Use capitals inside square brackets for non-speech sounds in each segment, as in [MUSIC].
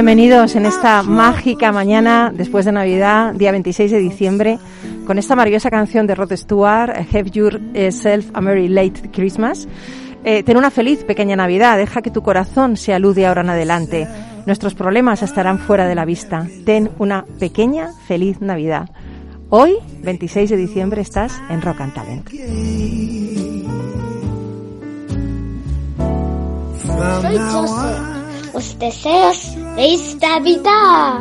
Bienvenidos en esta mágica mañana después de Navidad, día 26 de diciembre, con esta maravillosa canción de Rod Stewart, Have Yourself a Merry Late Christmas. Eh, ten una feliz pequeña Navidad, deja que tu corazón se alude ahora en adelante. Nuestros problemas estarán fuera de la vista. Ten una pequeña feliz Navidad. Hoy, 26 de diciembre, estás en Rock and Talent. Soy now José. on. Os deseos de esta vida.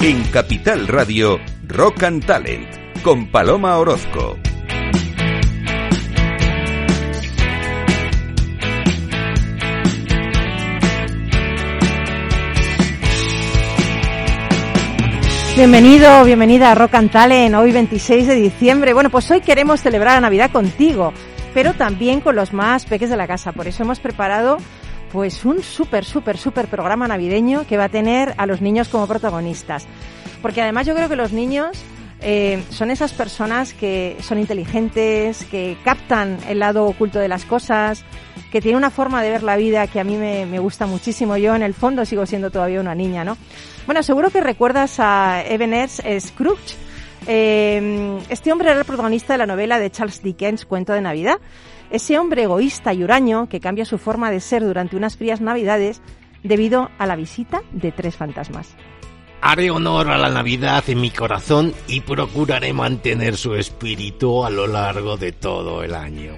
En Capital Radio, Rock and Talent, con Paloma Orozco. Bienvenido, bienvenida a Rock and Talent, hoy 26 de diciembre. Bueno, pues hoy queremos celebrar la Navidad contigo, pero también con los más peques de la casa. Por eso hemos preparado pues un súper, súper, súper programa navideño que va a tener a los niños como protagonistas. Porque además yo creo que los niños eh, son esas personas que son inteligentes, que captan el lado oculto de las cosas, que tienen una forma de ver la vida que a mí me, gusta muchísimo. Yo en el fondo sigo siendo todavía una niña, ¿no? Bueno, seguro que recuerdas a Ebenezer Scrooge. Eh, este hombre era el protagonista de la novela de Charles Dickens, Cuento de Navidad. Ese hombre egoísta y huraño que cambia su forma de ser durante unas frías navidades debido a la visita de tres fantasmas. Haré honor a la Navidad en mi corazón y procuraré mantener su espíritu a lo largo de todo el año.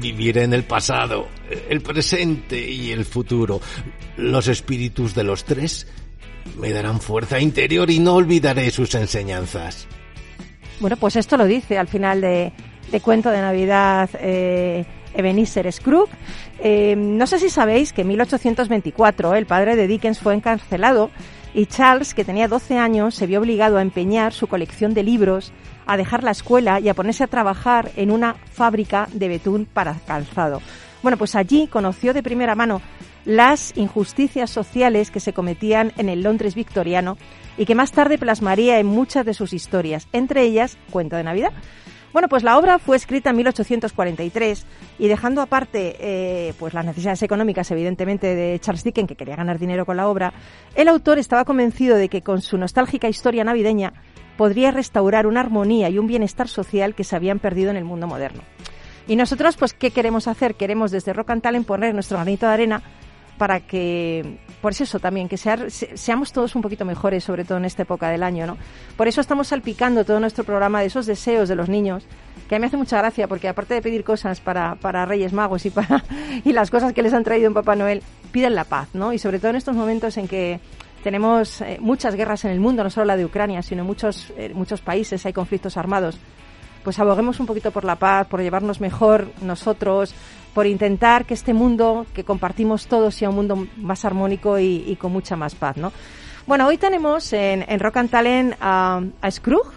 Viviré en el pasado, el presente y el futuro. Los espíritus de los tres me darán fuerza interior y no olvidaré sus enseñanzas. Bueno, pues esto lo dice al final de, de Cuento de Navidad eh, Ebenezer Scrooge. Eh, no sé si sabéis que en 1824 el padre de Dickens fue encarcelado y Charles, que tenía 12 años, se vio obligado a empeñar su colección de libros, a dejar la escuela y a ponerse a trabajar en una fábrica de betún para calzado. Bueno, pues allí conoció de primera mano las injusticias sociales que se cometían en el Londres victoriano y que más tarde plasmaría en muchas de sus historias, entre ellas Cuento de Navidad. Bueno, pues la obra fue escrita en 1843 y dejando aparte eh, pues las necesidades económicas, evidentemente, de Charles Dickens, que quería ganar dinero con la obra, el autor estaba convencido de que con su nostálgica historia navideña podría restaurar una armonía y un bienestar social que se habían perdido en el mundo moderno. Y nosotros, pues, ¿qué queremos hacer? Queremos desde Rock and Talent poner nuestro granito de arena para que, por eso también, que sea- se- seamos todos un poquito mejores, sobre todo en esta época del año, ¿no? Por eso estamos salpicando todo nuestro programa de esos deseos de los niños, que a mí me hace mucha gracia, porque aparte de pedir cosas para, para Reyes Magos y para [LAUGHS] y las cosas que les han traído en Papá Noel, piden la paz, ¿no? Y sobre todo en estos momentos en que tenemos eh, muchas guerras en el mundo, no solo la de Ucrania, sino en muchos, eh, muchos países hay conflictos armados pues aboguemos un poquito por la paz, por llevarnos mejor nosotros, por intentar que este mundo que compartimos todos sea un mundo más armónico y, y con mucha más paz, ¿no? Bueno, hoy tenemos en, en Rock and Talent a, a Scrooge.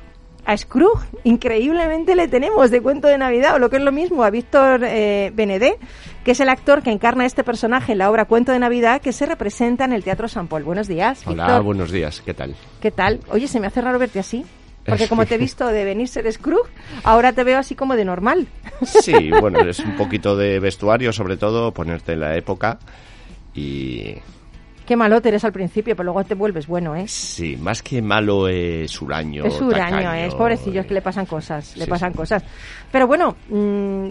A Scrooge, increíblemente le tenemos de cuento de Navidad, o lo que es lo mismo, a Víctor eh, Benedé, que es el actor que encarna este personaje en la obra Cuento de Navidad que se representa en el Teatro San Paul. Buenos días, Hola, Víctor. buenos días, ¿qué tal? ¿Qué tal? Oye, se me hace raro verte así. Porque como te he [LAUGHS] visto de venir ser Scrooge, ahora te veo así como de normal. Sí, [LAUGHS] bueno, es un poquito de vestuario, sobre todo, ponerte en la época y Qué malote eres al principio, pero luego te vuelves bueno, ¿eh? sí, más que malo es huraño. es huraño, tacaño, ¿eh? es pobrecillos que le pasan cosas, le Sí, pasan sí. cosas. Pero bueno, mm,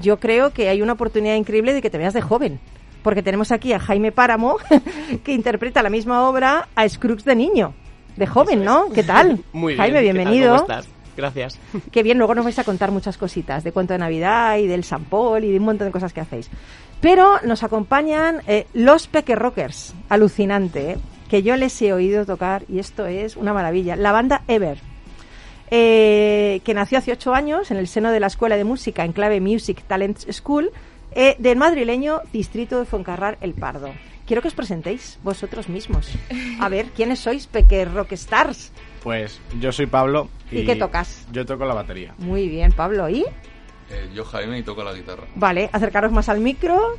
yo creo que hay una oportunidad increíble de que te veas de joven. Porque tenemos aquí a Jaime Páramo, [LAUGHS] que interpreta la misma obra a Scrooge de niño. De joven, ¿no? ¿Qué tal? [LAUGHS] Muy bien. Jaime, bienvenido. ¿Cómo estás? Gracias. [LAUGHS] Qué bien, luego nos vais a contar muchas cositas de cuento de Navidad y del San Paul y de un montón de cosas que hacéis. Pero nos acompañan eh, los Peque Rockers, alucinante, ¿eh? que yo les he oído tocar y esto es una maravilla. La banda Ever, eh, que nació hace ocho años en el seno de la Escuela de Música en clave Music Talent School eh, del madrileño distrito de Fuencarral El Pardo. Quiero que os presentéis vosotros mismos. A ver, ¿quiénes sois, Peque Rockstars? Pues yo soy Pablo. ¿Y qué tocas? Yo toco la batería. Muy bien, Pablo. ¿Y? Eh, yo Jaime y toco la guitarra. Vale, acercaros más al micro.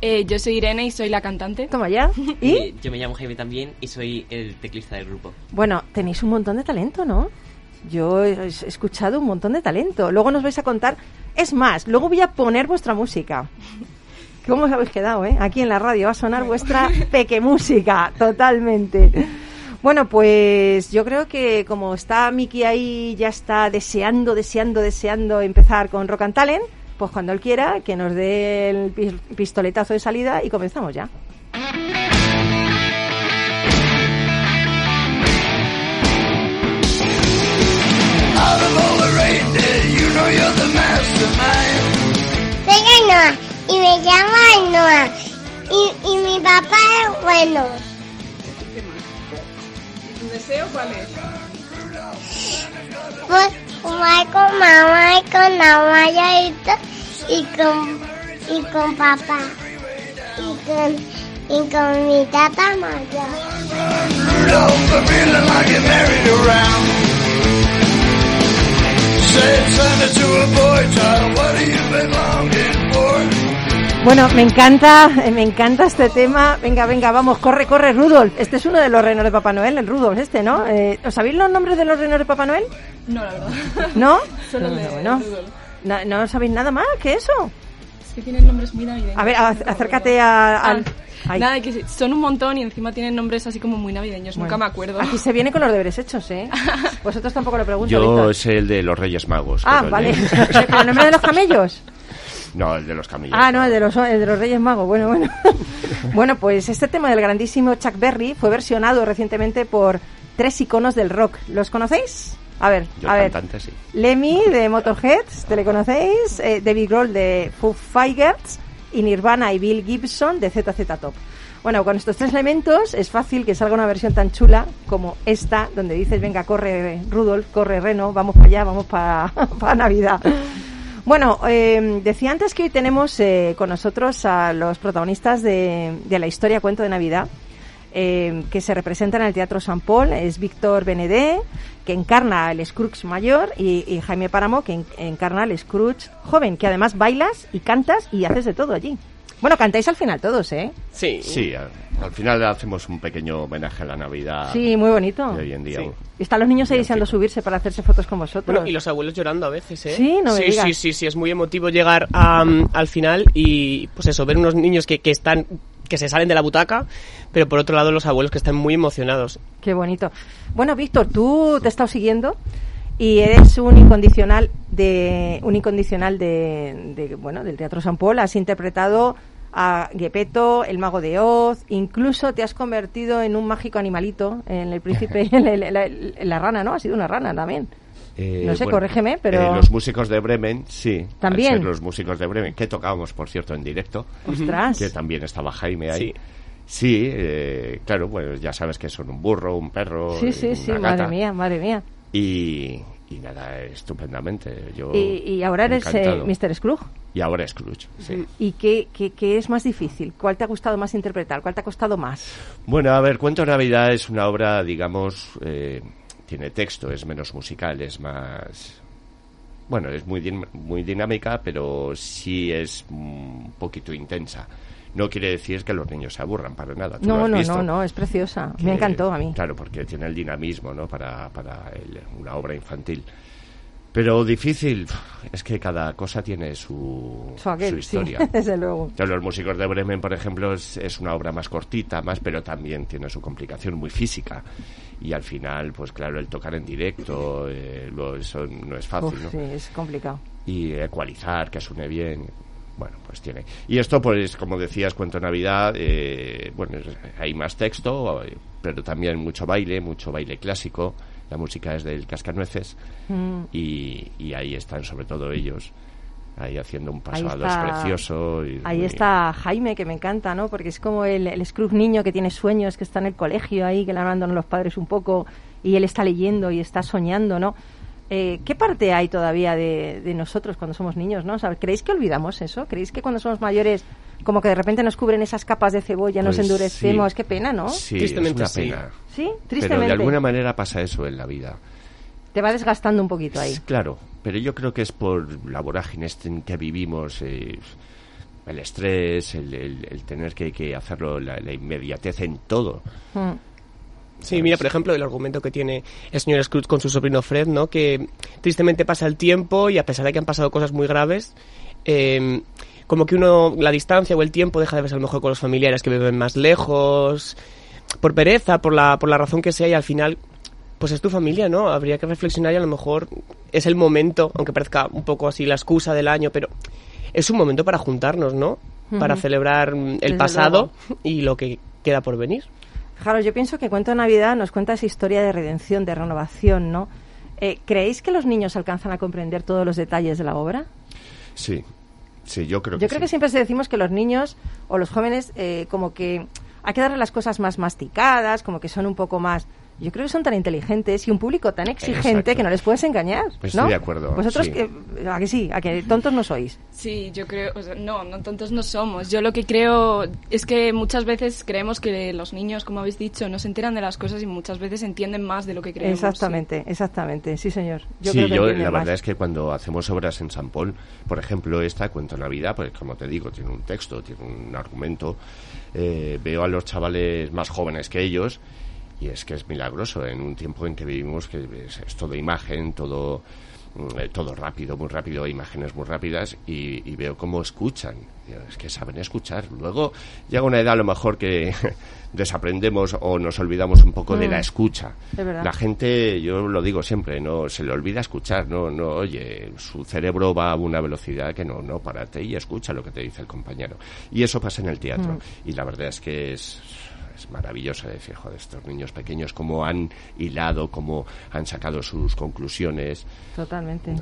Eh, yo soy Irene y soy la cantante. Toma ya. [LAUGHS] ¿Y? Eh, yo me llamo Jaime también y soy el teclista del grupo. Bueno, tenéis un montón de talento, ¿no? Yo he escuchado un montón de talento. Luego nos vais a contar. Es más, luego voy a poner vuestra música. ¿Cómo os habéis quedado, eh? Aquí en la radio va a sonar vuestra [LAUGHS] peque música, totalmente. Bueno, pues yo creo que como está Miki ahí, ya está deseando, deseando, deseando empezar con Rock and Talent, pues cuando él quiera, que nos dé el pi- pistoletazo de salida y comenzamos ya. Ainhoa y me llamo Ainhoa. Y, y mi papá es bueno. ¿Tu deseo cuál es? Pues jugar con mamá y con abuelito y con, y con papá. Y con, y con mi tata mayor. Bueno, me encanta, me encanta este tema. Venga, venga, vamos, corre, corre, Rudolf. Este es uno de los reinos de Papá Noel, el Rudolf este, ¿no? Eh, ¿Os sabéis los nombres de los reinos de Papá Noel? No, la verdad. ¿No? [LAUGHS] Solo No, de bueno. Rudolf. No, ¿No sabéis nada más que eso? Es que tienen nombres muy navideños. A ver, a- No acércate a- al... Ah, Ay. Nada, que son un montón y encima tienen nombres así como muy navideños. Nunca me acuerdo. Aquí se viene con los deberes hechos, ¿eh? [LAUGHS] Vosotros tampoco lo pregunto, Yo Víctor. sé el de los Reyes Magos. Ah, vale. de- ¿Pero [LAUGHS] el nombre de los camellos? No, el de los camellos. Ah, no, el de los, el de los Reyes Magos. Bueno, bueno. [LAUGHS] bueno, pues este tema del grandísimo Chuck Berry fue versionado recientemente por tres iconos del rock. ¿Los conocéis? A ver, Yo a ver. cantante, sí. Lemmy de Motorhead, ¿te le conocéis? Eh, David Grohl de Foo Fighters y Nirvana y Bill Gibson de ZZ Top. Bueno, con estos tres elementos es fácil que salga una versión tan chula como esta, donde dices, venga, corre Rudolf, corre Reno, vamos para allá, vamos para [LAUGHS] Navidad. Bueno, eh, decía antes que hoy tenemos eh, con nosotros a los protagonistas de, la historia Cuento de Navidad, eh, que se representa en el Teatro San Paul. Es Víctor Benedé, que encarna el Scrooge mayor, y, Jaime Páramo, que en- encarna el Scrooge joven, que además bailas y cantas y haces de todo allí. Bueno, cantáis al final todos, ¿eh? Sí. Sí, al, al final hacemos un pequeño homenaje a la Navidad. Sí, muy bonito. de hoy en día. Sí. Y están los niños ahí deseando subirse para hacerse fotos con vosotros. Bueno, y los abuelos llorando a veces, ¿eh? Sí, no me sí, digas. sí, sí, sí, es muy emotivo llegar a, al final y, pues eso, ver unos niños que, que están, que se salen de la butaca, pero por otro lado los abuelos que están muy emocionados. Qué bonito. Bueno, Víctor, tú te he estado siguiendo y eres un incondicional de un incondicional de, de, bueno del Teatro San Paul. Has interpretado a Gepetto, el mago de Oz, incluso te has convertido en un mágico animalito, en el príncipe, [LAUGHS] en la, la- la rana, ¿no? Ha sido una rana también. Eh, No sé, corrígeme, pero- eh, los músicos de Bremen, sí. al También. ser los músicos de Bremen, que tocábamos, por cierto, en directo. Ostras. Que también estaba Jaime ahí. Sí. Sí, eh, claro, pues ya sabes que son un burro, un perro. Sí, sí, sí, una madre mía, madre mía. Y, y nada, estupendamente. Yo Y, y ahora eres eh. Mr. Scrooge. Y ahora es Scrooge, sí. ¿Y qué, qué, qué es más difícil? ¿Cuál te ha gustado más interpretar? ¿Cuál te ha costado más? Bueno, a ver, Cuento de Navidad es una obra, digamos, eh, tiene texto, es menos musical, es más... Bueno, es muy, din- muy dinámica, pero sí es un poquito intensa. No quiere decir que los niños se aburran para nada. ¿tú lo No, has no, visto? no, no, es preciosa. Que- Me encantó a mí. Claro, porque tiene el dinamismo, ¿no? Para, para el- una obra infantil. Pero difícil, es que cada cosa tiene su, Su aquel, su historia. sí, [LAUGHS] desde luego. Entonces, los músicos de Bremen, por ejemplo, es, es una obra más cortita, más, pero también tiene su complicación muy física. Y al final, pues claro, el tocar en directo, eh, lo- eso no es fácil, Uf, ¿no? sí, es complicado. Y ecualizar, que suene bien. Bueno, pues tiene. Y esto, pues, como decías, Cuento Navidad, eh, bueno, hay más texto, eh, pero también mucho baile, mucho baile clásico. La música es del Cascanueces. Mm. Y, y ahí están, sobre todo ellos, ahí haciendo un paso a dos precioso. y Ahí muy- está Jaime, que me encanta, ¿no? Porque es como el, el Scrooge niño que tiene sueños, que está en el colegio ahí, que le abandonan los padres un poco, y él está leyendo y está soñando, ¿no? Eh, ¿Qué parte hay todavía de, de nosotros cuando somos niños? ¿no? O sea, ¿Creéis que olvidamos eso? ¿Creéis que cuando somos mayores, como que de repente nos cubren esas capas de cebolla, nos Pues endurecemos? sí. Qué pena, ¿no? Sí, Tristemente es una sí. pena. Sí, Pero tristemente. de alguna manera pasa eso en la vida. Te va desgastando un poquito ahí. Claro, pero yo creo que es por la vorágine este en que vivimos, eh, el estrés, el, el- el tener que, que hacerlo, la, la inmediatez en todo. Mm. Sí, mira, por ejemplo, el argumento que tiene el señor Scrooge con su sobrino Fred, ¿no? Que tristemente pasa el tiempo y a pesar de que han pasado cosas muy graves, eh, como que uno, la distancia o el tiempo deja de verse a lo mejor con los familiares que viven más lejos, por pereza, por la, por la razón que sea y al final, pues es tu familia, ¿no? Habría que reflexionar y a lo mejor es el momento, aunque parezca un poco así la excusa del año, pero es un momento para juntarnos, ¿no? Para celebrar mm, el Desde pasado y lo que queda por venir. Claro, yo pienso que Cuento de Navidad nos cuenta esa historia de redención, de renovación, ¿no? Eh, ¿Creéis que los niños alcanzan a comprender todos los detalles de la obra? Sí, sí, yo creo Yo que creo sí. que siempre se decimos que los niños o los jóvenes eh, como que hay que darle las cosas más masticadas, como que son un poco más... Yo creo que son tan inteligentes y un público tan exigente Exacto. que no les puedes engañar, Pues ¿no? estoy de acuerdo, Vosotros, sí. que, a que sí, a que tontos no sois. Sí, yo creo, o sea, no, no tontos no somos. Yo lo que creo es que muchas veces creemos que los niños, como habéis dicho, no se enteran de las cosas y muchas veces entienden más de lo que creemos. exactamente, exactamente, sí señor. Yo sí, creo que yo la más. verdad es que cuando hacemos obras en San Paul, por ejemplo, esta Cuento Navidad, pues como te digo, tiene un texto, tiene un argumento, eh, veo a los chavales más jóvenes que ellos y es que es milagroso en un tiempo en que vivimos que es, es todo imagen, todo mm, eh, todo rápido, muy rápido, imágenes muy rápidas y, y veo cómo escuchan. Es que saben escuchar. Luego llega una edad a lo mejor que [LAUGHS] desaprendemos o nos olvidamos un poco de Mm. la escucha. Es verdad. La gente, yo lo digo siempre, no se le olvida escuchar, no, no, oye, su cerebro va a una velocidad que no, no, párate y escucha lo que te dice el compañero. Y eso pasa en el teatro. Mm. Y la verdad es que es, es maravilloso decir, joder, estos niños pequeños, cómo han hilado, cómo han sacado sus conclusiones. Totalmente.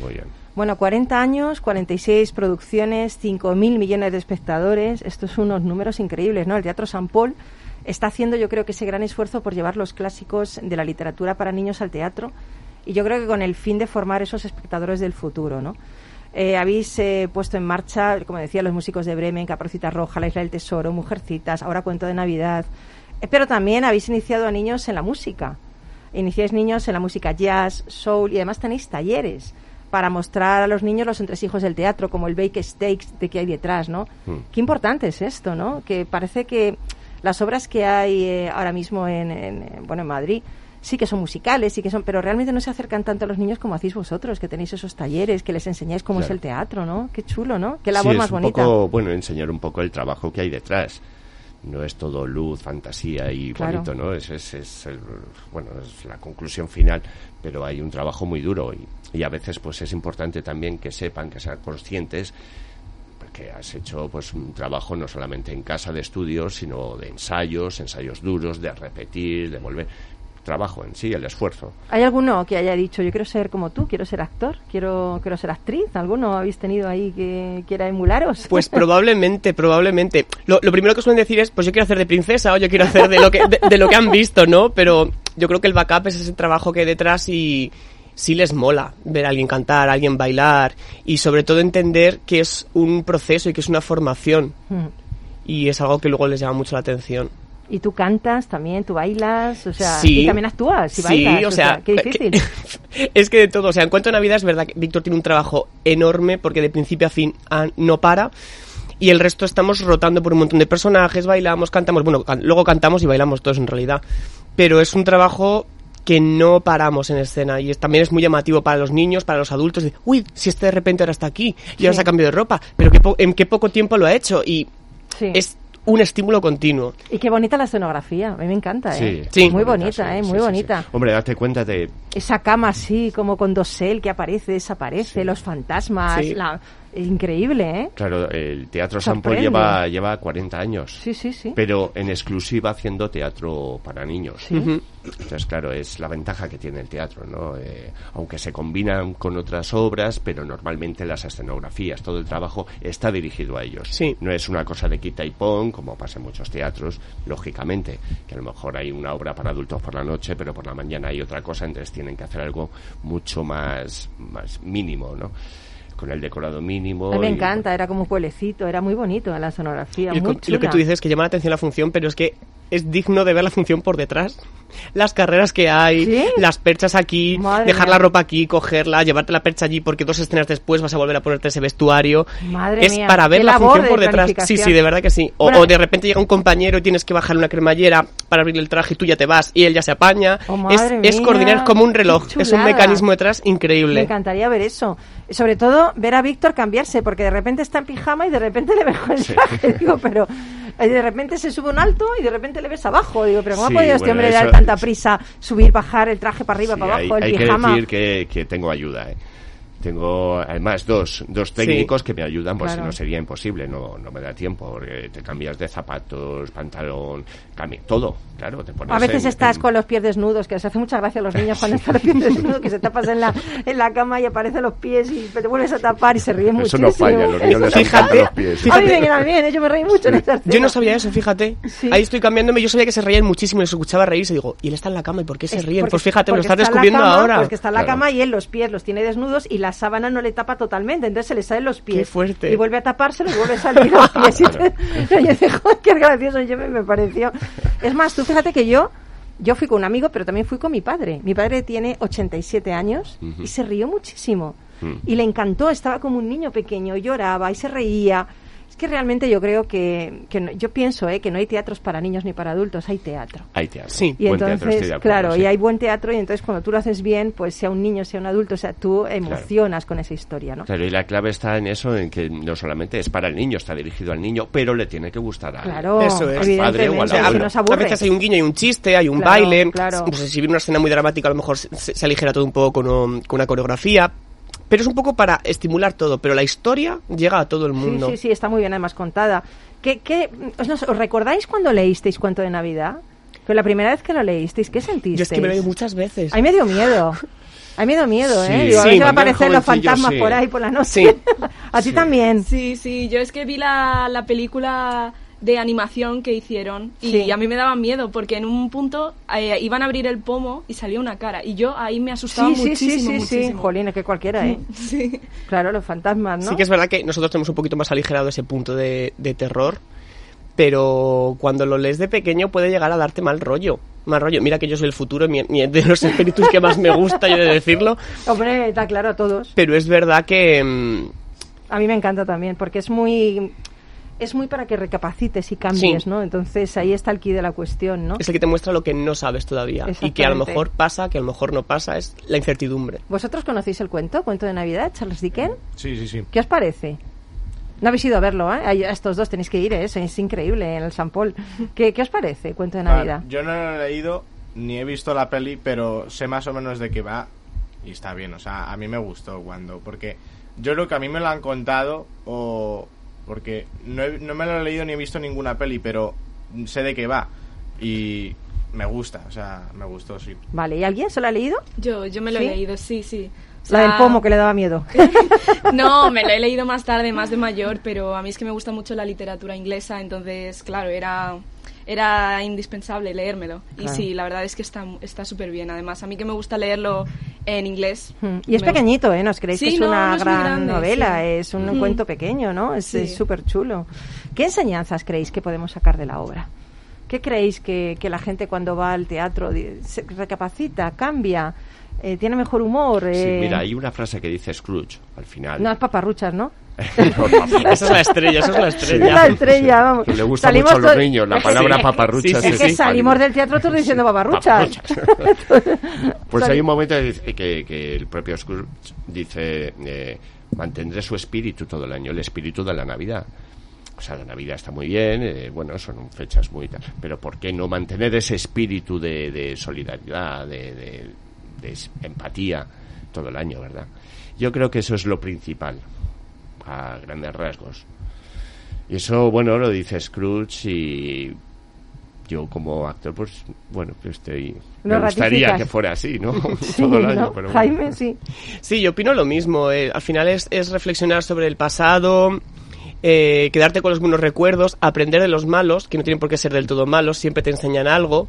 Muy bien. Bueno, 40 años, 46 producciones, 5.000 millones de espectadores. Estos son unos números increíbles, ¿no? El Teatro San Paul está haciendo, yo creo que ese gran esfuerzo por llevar los clásicos de la literatura para niños al teatro y yo creo que con el fin de formar esos espectadores del futuro, ¿no? Eh, habéis eh, puesto en marcha, como decía, los músicos de Bremen, Caprocita Roja, La Isla del Tesoro, Mujercitas, ahora Cuento de Navidad. Eh, pero también habéis iniciado a niños en la música. Iniciáis niños en la música jazz, soul y además tenéis talleres para mostrar a los niños los entresijos del teatro, como el Bake Stakes de que hay detrás, ¿no? Mm. Qué importante es esto, ¿no? Que parece que las obras que hay eh, ahora mismo en, en- bueno, en Madrid sí que son musicales, sí que son, pero realmente no se acercan tanto a los niños como hacéis vosotros, que tenéis esos talleres, que les enseñáis cómo es el teatro, ¿no? Qué chulo, ¿no? Qué labor Sí, más es un bonita. poco, bueno, enseñar un poco el trabajo que hay detrás. No es todo luz, fantasía y Claro. bonito, ¿no? Es, es, es el- bueno, es la conclusión final, pero hay un trabajo muy duro y, y a veces pues es importante también que sepan, que sean conscientes porque has hecho pues un trabajo no solamente en casa de estudios, sino de ensayos, ensayos duros, de repetir, de volver. Trabajo en sí, el esfuerzo. ¿Hay alguno que haya dicho, yo quiero ser como tú, quiero ser actor, quiero, quiero ser actriz? ¿Alguno habéis tenido ahí que quiera emularos? Pues [LAUGHS] probablemente, probablemente. Lo, lo primero que suelen decir es, pues yo quiero hacer de princesa o yo quiero hacer de lo que, de, de lo que han visto, ¿no? Pero yo creo que el backup es ese trabajo que hay detrás y sí les mola ver a alguien cantar, a alguien bailar y sobre todo entender que es un proceso y que es una formación Mm. y es algo que luego les llama mucho la atención. Y tú cantas también, tú bailas, o sea, Sí. y también actúas y Sí, bailas. o sea, qué difícil. [LAUGHS] Es que de todo, o sea, en cuanto a Navidad es verdad que Víctor tiene un trabajo enorme porque de principio a fin ah, no para y el resto estamos rotando por un montón de personajes, bailamos, cantamos, bueno, can- luego cantamos y bailamos todos en realidad, pero es un trabajo que no paramos en escena y es, también es muy llamativo para los niños, para los adultos, de, uy, si este de repente ahora está aquí y ahora Sí. se ha cambiado de ropa, pero qué po- en qué poco tiempo lo ha hecho y Sí. es un estímulo continuo. Y qué bonita la escenografía, a mí me encanta, ¿eh? Sí, Sí. Muy bonita, bonita, sí, ¿eh? Muy sí, bonita. sí. Hombre, date cuenta de Esa cama así, como con dosel que aparece, desaparece, los fantasmas, Sí. la... increíble, ¿eh? Claro, el Teatro Sorprende. lleva, lleva 40 años. Sí, sí, sí. Pero en exclusiva haciendo teatro para niños. Sí. Entonces, claro, es la ventaja que tiene el teatro, ¿no? Eh, aunque se combinan con otras obras, pero normalmente las escenografías, todo el trabajo está dirigido a ellos. Sí. No es una cosa de quita y pon, como pasa en muchos teatros, lógicamente, que a lo mejor hay una obra para adultos por la noche, pero por la mañana hay otra cosa, entonces tienen que hacer algo mucho más, más mínimo, ¿no? Con el decorado mínimo. A mí me y- encanta, era como un pueblecito, era muy bonito la sonografía, Y muy lo, que- lo que chula. tú dices que llama la atención la función, pero es que es digno de ver la función por detrás. Las carreras que hay, ¿Sí? las perchas aquí, Madre dejar mía. la ropa aquí, cogerla, llevarte la percha allí porque dos escenas después vas a volver a ponerte ese vestuario. Madre es mía, para ver la función de por detrás. Sí, sí, de verdad que sí. O, Bueno, o de repente llega un compañero y tienes que bajar una cremallera para abrir el traje y tú ya te vas y él ya se apaña. Oh, es, es coordinar como un reloj. Es un mecanismo detrás Me increíble. encantaría ver eso. Sobre todo ver a Víctor cambiarse, porque de repente está en pijama y de repente le ves con el traje. [LAUGHS] Digo, pero de repente se sube un alto y de repente le ves abajo. Digo, pero ¿cómo Sí, ha podido este bueno, hombre dar tanta prisa subir, bajar el traje para arriba, Sí, para hay, abajo, el hay que pijama? decir que, que tengo ayuda, ¿eh? Tengo además dos, dos técnicos que me ayudan, pues si Claro. no sería imposible, no, no me da tiempo, porque te cambias de zapatos, pantalón, cami- todo, claro, te pones A veces en- estás en- con los pies desnudos, que les hace mucha gracia a los [LAUGHS] niños cuando están los pies desnudos, que se tapas en la, en la cama y aparecen los pies y te vuelves a tapar y se ríen Eso muchísimo. no falla, los niños les Eso encantan falla. los pies. A mí me bien, ¿eh? yo me reí mucho en escena. Yo no sabía eso, fíjate. Ahí estoy cambiándome. Yo sabía que se reían muchísimo y se escuchaba reírse. Digo, y él está en la cama, ¿y por qué se ríen? porque- Pues fíjate, me lo estás está descubriendo cama, ahora. Porque está en la Claro. cama y él los pies los tiene desnudos y la sábana no le tapa totalmente, entonces se le salen los pies. Qué fuerte. Y vuelve a tapárselo y vuelve a salir los pies. [LAUGHS] [LAUGHS] Y te- y yo dije, "Joder, qué gracioso, yo me, me pareció. Es más, tú fíjate que yo, yo fui con un amigo, pero también fui con mi padre. Mi padre tiene 87 años Ujú. y se rió muchísimo. Mm. Y le encantó, estaba como un niño pequeño, lloraba y se reía. Es que realmente yo creo que, que no- yo pienso eh, que no hay teatros para niños ni para adultos, hay teatro. Hay teatro. Sí. Y Buen teatro, entonces, estoy de acuerdo, claro, sí. y hay buen teatro y entonces cuando tú lo haces bien, pues sea un niño, sea un adulto, o sea, tú emocionas con esa historia, ¿no? Claro, y la clave está en eso, en que no solamente es para el niño, está dirigido al niño, pero le tiene que gustar a Claro, Eso es. al padre o al si abuelo. A veces hay un guiño, hay un chiste, hay un Claro, baile. claro. Pues si viene una escena muy dramática, a lo mejor se, se aligera todo un poco con, un- con una coreografía. Pero es un poco para estimular todo. Pero la historia llega a todo el Sí, mundo. sí, sí, está muy bien además contada. ¿Qué, qué, os, nos- ¿Os recordáis cuando leísteis Cuento de Navidad? Pero la primera vez que lo leísteis, ¿qué sentisteis? Yo es que me lo leído muchas veces. A mí me dio miedo. A mí me dio miedo, ¿eh? Sí. Digo, a ver Sí, si van a aparecer los fantasmas sí. por ahí por la noche. Sí. [LAUGHS] a ti también. Sí, sí, yo es que vi la, la película de animación que hicieron y Sí. a mí me daba miedo porque en un punto eh, iban a abrir el pomo y salía una cara y yo ahí me asustaba Sí, sí, sí, muchísimo, sí, sí. muchísimo. Jolín, es que cualquiera, ¿eh? [LAUGHS] Sí. Claro, los fantasmas, ¿no? Sí que es verdad que nosotros tenemos un poquito más aligerado ese punto de, de terror, pero cuando lo lees de pequeño puede llegar a darte mal rollo. Mal rollo. Mira que yo soy el futuro, mi, mi- de los espíritus que más me gusta, yo de decirlo. [LAUGHS] Hombre, está claro a todos. Pero es verdad que... mm, A mí me encanta también, porque es muy es muy para que recapacites y cambies, Sí. ¿no? Entonces ahí está el quid de la cuestión, ¿no? es el que te muestra lo que no sabes todavía. Y que a lo mejor pasa, que a lo mejor no pasa, es la incertidumbre. ¿Vosotros conocéis el cuento, cuento de Navidad, Charles Dickens? Sí, sí, sí. ¿Qué os parece? No habéis ido a verlo, ¿eh? Ahí- Estos dos tenéis que ir, ¿eh? Es, increíble en el San Paul. ¿Qué, qué os parece, cuento de Navidad? Yo no lo he leído ni he visto la peli, pero sé más o menos de qué va y está bien. O sea, a mí me gustó cuando. Porque yo creo que a mí me lo han contado o. Porque no, he- no me lo he leído ni he visto ninguna peli, pero sé de qué va. Y me gusta, o sea, me gustó, sí. Vale, ¿y alguien se lo ha leído? Yo, yo me lo ¿Sí? he leído, sí, sí. O La del pomo que le daba miedo. [LAUGHS] [LAUGHS] No, me lo he leído más tarde, más de mayor, pero a mí es que me gusta mucho la literatura inglesa, entonces, claro, era, era indispensable leérmelo. Y Claro. sí, la verdad es que está está súper bien. Además, a mí que me gusta leerlo en inglés. Mm, Y es me pequeñito, ¿eh? ¿No os creéis Sí, que es no, una no es gran grande, novela? sí. Es un Mm. cuento pequeño, ¿no? Es Sí. súper chulo. ¿Qué enseñanzas creéis que podemos sacar de la obra? ¿Qué creéis que, que la gente cuando va al teatro se recapacita, cambia, eh, tiene mejor humor? Sí, eh, mira, hay una frase que dice Scrooge al final. No es paparruchas, ¿no? [LAUGHS] Esa es la estrella, esa es la Es estrella. la estrella, vamos. Que le gusta Salimos mucho a los niños, la Es palabra sí. paparruchas Sí, sí, Es que sí. salimos del teatro todos diciendo paparruchas. Pues hay un momento que, que, el propio Scrooge dice, eh, mantendré su espíritu todo el año, el espíritu de la Navidad. O sea, la Navidad está muy bien, eh, bueno, son fechas muy tal, pero ¿por qué no mantener ese espíritu de, de solidaridad, de, de- de es- empatía todo el año, verdad? Yo creo que eso es lo principal. A grandes rasgos. Y eso, bueno, lo dice Scrooge y yo como actor, pues bueno, pues estoy... Lo me gustaría ratificas. que fuera así, ¿no? [LAUGHS] [LAUGHS] Sí, Todo el año, ¿no? pero bueno. Jaime, sí. Sí, yo opino lo mismo. eh, al final es, es reflexionar sobre el pasado, eh, quedarte con los buenos recuerdos, aprender de los malos, que no tienen por qué ser del todo malos, siempre te enseñan algo.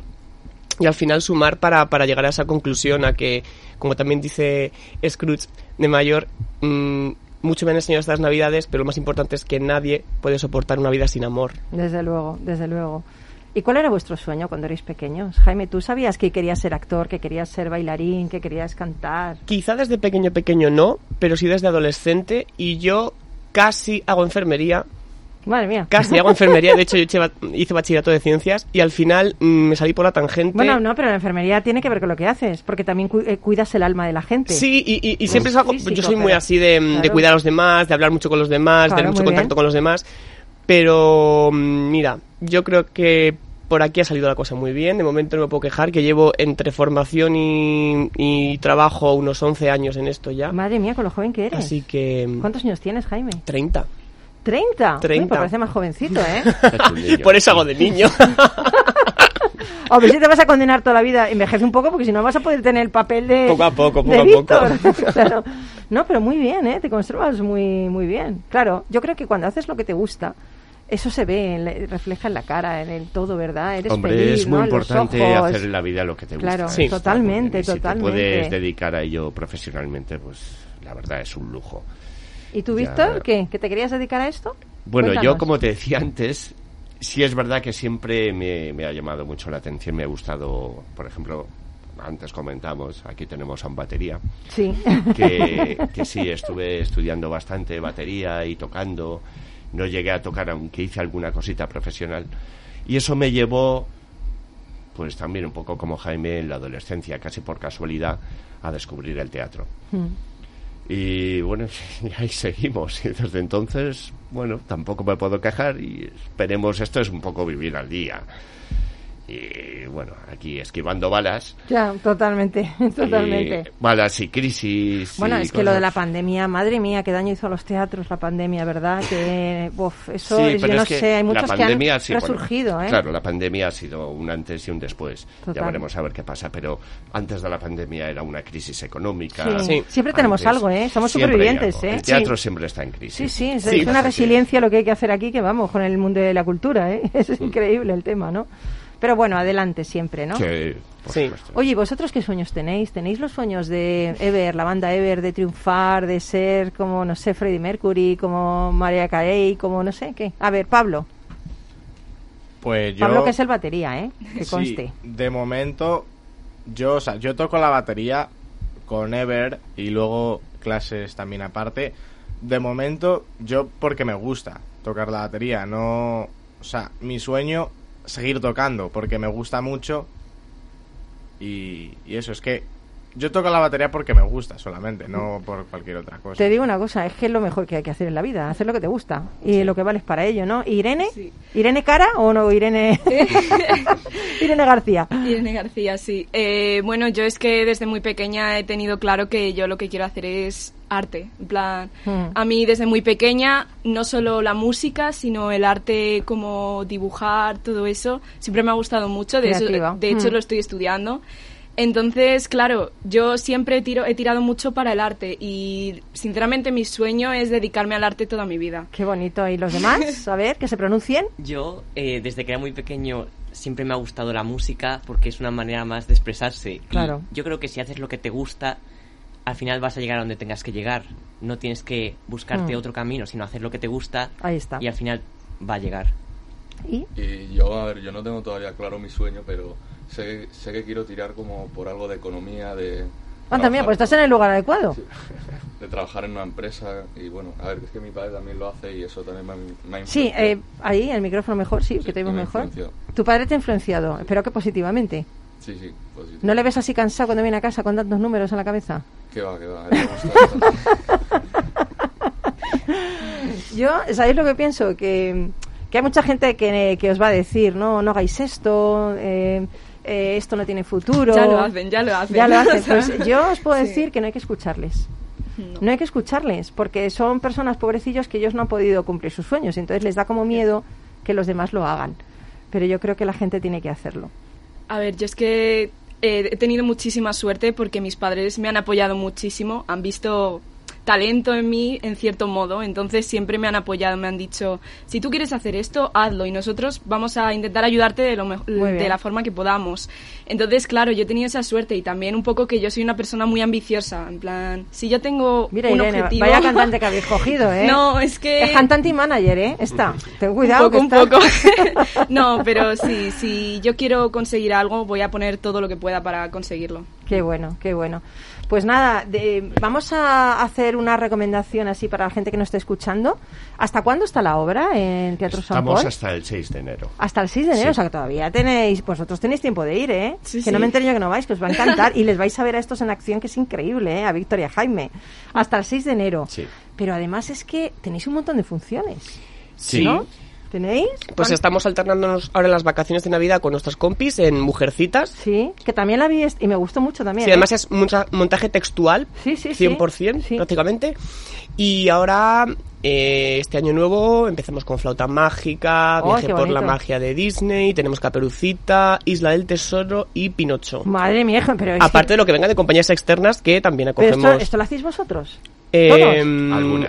Y al final sumar para, para llegar a esa conclusión, a que, como también dice Scrooge de mayor, mm, mucho me han enseñado estas navidades, pero lo más importante es que nadie puede soportar una vida sin amor. Desde luego, desde luego. ¿Y cuál era vuestro sueño cuando erais pequeños? Jaime, ¿tú sabías que querías ser actor, que querías ser bailarín, que querías cantar? Quizá desde pequeño pequeño no, pero sí desde adolescente y yo casi hago enfermería. Madre mía. Casi hago enfermería, de hecho yo hice ba- hice bachillerato de ciencias y al final mm, me salí por la tangente. Bueno, no, pero la enfermería tiene que ver con lo que haces, porque también cu- eh, cuidas el alma de la gente. Sí, y, y- y siempre Es algo, físico, yo soy muy así de, mm, de cuidar a los demás, de hablar mucho con los demás, de tener mucho contacto bien. con los demás, pero mm, mira, yo creo que por aquí ha salido la cosa muy bien, de momento no me puedo quejar, que llevo entre formación y, y trabajo unos 11 años en esto ya. Madre mía, con lo joven que eres. Así que... ¿Cuántos años tienes, Jaime? 30. ¿30? Uy, 30. pues parece más jovencito, ¿eh? [LAUGHS] Por eso hago de niño. [LAUGHS] Ver si te vas a condenar toda la vida. Envejece un poco porque si no vas a poder tener el papel de. Poco a poco, poco a poco. [LAUGHS] Claro. No, pero muy bien, ¿eh? Te conservas muy, muy bien. Claro, yo creo que cuando haces lo que te gusta, eso se ve, en la- refleja en la cara, en el todo, ¿verdad? Eres Hombre, feliz, es muy importante hacer en la vida lo que te gusta. Claro. Sí. Totalmente, Y si totalmente. te puedes dedicar a ello profesionalmente, pues la verdad es un lujo. ¿Y tú. Víctor, qué? ¿Que te querías dedicar a esto? Bueno, yo como te decía antes, sí es verdad que siempre me, me ha llamado mucho la atención, me ha gustado, por ejemplo, antes comentamos, aquí tenemos a un batería, Sí. que, que sí, estuve estudiando bastante batería y tocando, no llegué a tocar aunque hice alguna cosita profesional, y eso me llevó, pues también un poco como Jaime en la adolescencia, casi por casualidad, a descubrir el teatro. Mm. Y bueno, y [LAUGHS] ahí seguimos. Y desde entonces, bueno, tampoco me puedo quejar y esperemos, esto es un poco vivir al día. Y bueno, aquí esquivando balas. Ya, totalmente, [LAUGHS] totalmente. y balas y crisis. Bueno, y es que lo de la pandemia, madre mía, qué daño hizo a los teatros la pandemia, ¿verdad? Que, [LAUGHS] uf, eso, Sí, es- pero yo no es sé, hay la muchos que han pandemia sí, bueno, resurgido, ¿eh? Claro, la pandemia ha sido un antes y un después. Total. Ya veremos a ver qué pasa. Pero antes de la pandemia era una crisis económica. Sí. Sí. Siempre tenemos algo, ¿eh? Somos supervivientes. ¿eh? El teatro Sí. siempre está en crisis. Sí, sí, es, Sí, es una resiliencia lo que hay que hacer aquí, que vamos, con el mundo de la cultura, ¿eh? [LAUGHS] Es increíble el tema, ¿no? Pero bueno, adelante siempre, ¿no? Sí, por supuesto. Oye, ¿y ¿vosotros qué sueños tenéis? ¿Tenéis los sueños de Ever, la banda Ever, de triunfar, de ser como, no sé, Freddie Mercury, como María Carey, como no sé qué? A ver, Pablo. Pues yo... Pablo que es el batería, ¿eh? Que Sí, conste. de momento, yo, o sea, yo toco la batería con Ever y luego clases también aparte. De momento, yo porque me gusta tocar la batería, no... O sea, mi sueño, seguir tocando, porque me gusta mucho. Y, y eso, es que yo toco la batería porque me gusta solamente, no por cualquier otra cosa. Te digo una cosa, es que es lo mejor que hay que hacer en la vida, hacer lo que te gusta y lo que vale es para ello, ¿no? ¿Irene? ¿Irene Cara o no Irene? [LAUGHS] [LAUGHS] Irene García. Irene García, sí. Eh, bueno, yo es que desde muy pequeña he tenido claro que yo lo que quiero hacer es arte. En plan, Hmm. a mí desde muy pequeña, no solo la música, sino el arte como dibujar, todo eso, siempre me ha gustado mucho. De, eso- de hecho, Hmm. lo estoy estudiando. Entonces, claro, yo siempre tiro, he tirado mucho para el arte y sinceramente mi sueño es dedicarme al arte toda mi vida. Qué bonito. ¿Y los demás? [LAUGHS] A ver, que se pronuncien. Yo, eh, desde que era muy pequeño, siempre me ha gustado la música porque es una manera más de expresarse. Y Claro. yo creo que si haces lo que te gusta, al final vas a llegar a donde tengas que llegar. No tienes que buscarte Hmm. otro camino, sino hacer lo que te gusta. Ahí está. Y al final va a llegar. ¿Y? Y yo, a ver, yo no tengo todavía claro mi sueño, pero sé, sé que quiero tirar como por algo de economía, de... Ah, también, pues estás en el lugar adecuado. [LAUGHS] De trabajar en una empresa y bueno, a ver, es que mi padre también lo hace y eso también me, ha- me ha Sí, eh, ahí, el micrófono mejor, sí, que te oímos me mejor. Tu padre te ha influenciado, espero que positivamente. Sí, sí, sí. ¿No le ves así cansado cuando viene a casa con tantos números en la cabeza? Que va, que va. [LAUGHS] Yo, ¿sabéis lo que pienso? Que, que hay mucha gente que, que os va a decir, no, no hagáis esto, eh, eh, esto no tiene futuro. Ya lo hacen, ya lo hacen. Ya lo hacen. [LAUGHS] Pues yo os puedo sí. decir que no hay que escucharles. No. hay que escucharles, porque son personas pobrecillos que ellos no han podido cumplir sus sueños, entonces les da como miedo que los demás lo hagan. Pero yo creo que la gente tiene que hacerlo. A ver, yo es que eh, he tenido muchísima suerte porque mis padres me han apoyado muchísimo, han visto talento en mí en cierto modo, entonces siempre me han apoyado, me han dicho, si tú quieres hacer esto, hazlo y nosotros vamos a intentar ayudarte de, lo de la forma que podamos. Entonces, claro, yo he tenido esa suerte y también un poco que yo soy una persona muy ambiciosa, en plan, si yo tengo Mira, un Irene, objetivo... Vaya [LAUGHS] cantante que habéis cogido, ¿eh? No, es que... Es cantante y manager, ¿eh? Está. Ten cuidado. Un que poco, está- un poco. no, pero sí, si yo quiero conseguir algo, voy a poner todo lo que pueda para conseguirlo. Qué bueno, qué bueno. Pues nada, de- vamos a hacer una recomendación así para la gente que nos esté escuchando. ¿Hasta cuándo está la obra en Teatro San Estamos Paul? hasta el 6 de enero. Hasta el 6 de enero, Sí. o sea que todavía tenéis, vosotros tenéis tiempo de ir, ¿eh? Sí, que sí. no me entere yo que no vais, que os va a encantar y les vais a ver a estos en acción, que es increíble, ¿eh? A Victoria Jaime. Hasta el 6 de enero. Sí. Pero además es que tenéis un montón de funciones, Sí. ¿no? ¿Tenéis? Pues estamos alternándonos ahora en las vacaciones de Navidad con nuestras compis en Mujercitas. Sí, que también la vi y me gustó mucho también. Sí, ¿eh? además es mucha- montaje textual, Sí, sí, sí. 100% prácticamente. Y ahora, eh, este año nuevo, empezamos con Flauta Mágica, Oh, Viaje por la. Magia de Disney, tenemos Caperucita, Isla del Tesoro y Pinocho. Madre mía, pero es Aparte que- de lo que venga de compañías externas que también pero acogemos. esto, esto lo hacéis vosotros. Eh,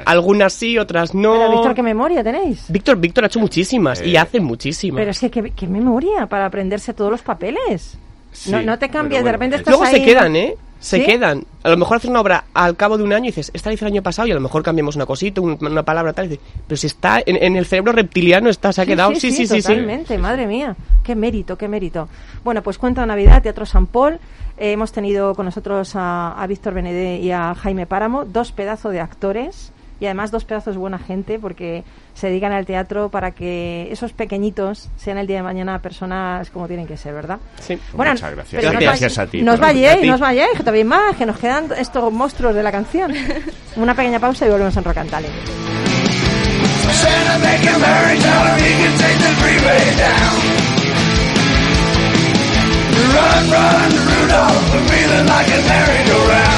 algunas. sí, otras no. Pero Víctor, ¿qué memoria tenéis? Víctor, Víctor ha hecho muchísimas y Eh, hace muchísimas. Pero es que qué, qué memoria para aprenderse todos los papeles. Sí, no, no te cambies, pero de repente es- estás Luego se quedan, ¿eh? Se ¿Sí? quedan. A lo mejor haces una obra al cabo de un año y dices, esta la hice el año pasado y a lo mejor cambiamos una cosita, un- una palabra tal. y dices, pero si está en, en el cerebro reptiliano, está, se ha quedado. Sí, sí, sí, sí. totalmente, madre mía. Qué mérito, qué mérito. Bueno, pues cuento de Navidad, Teatro San Paul. Eh, hemos tenido con nosotros a, a Víctor Benedé y a Jaime Páramo, dos pedazos de actores y además dos pedazos de buena gente porque se dedican al teatro para que esos pequeñitos sean el día de mañana personas como tienen que ser, ¿verdad? Sí. Muchas gracias. pero Gracias a ti, No os Tony. vayáis, A ti. no os vayáis, que todavía más, que nos quedan estos monstruos de la canción. [LAUGHS] Una pequeña pausa y volvemos en Rock and Talent. Run, run, Rudolph, I'm feeling like a merry-go-round.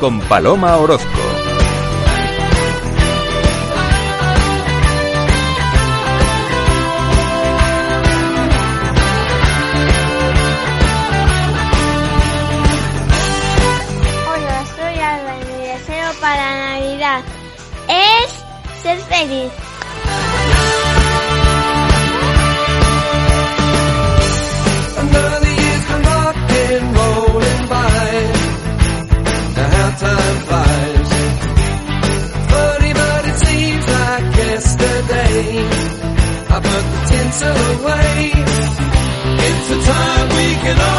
con Paloma Orozco. Hola, soy Alba y mi deseo para Navidad es ser feliz. Can all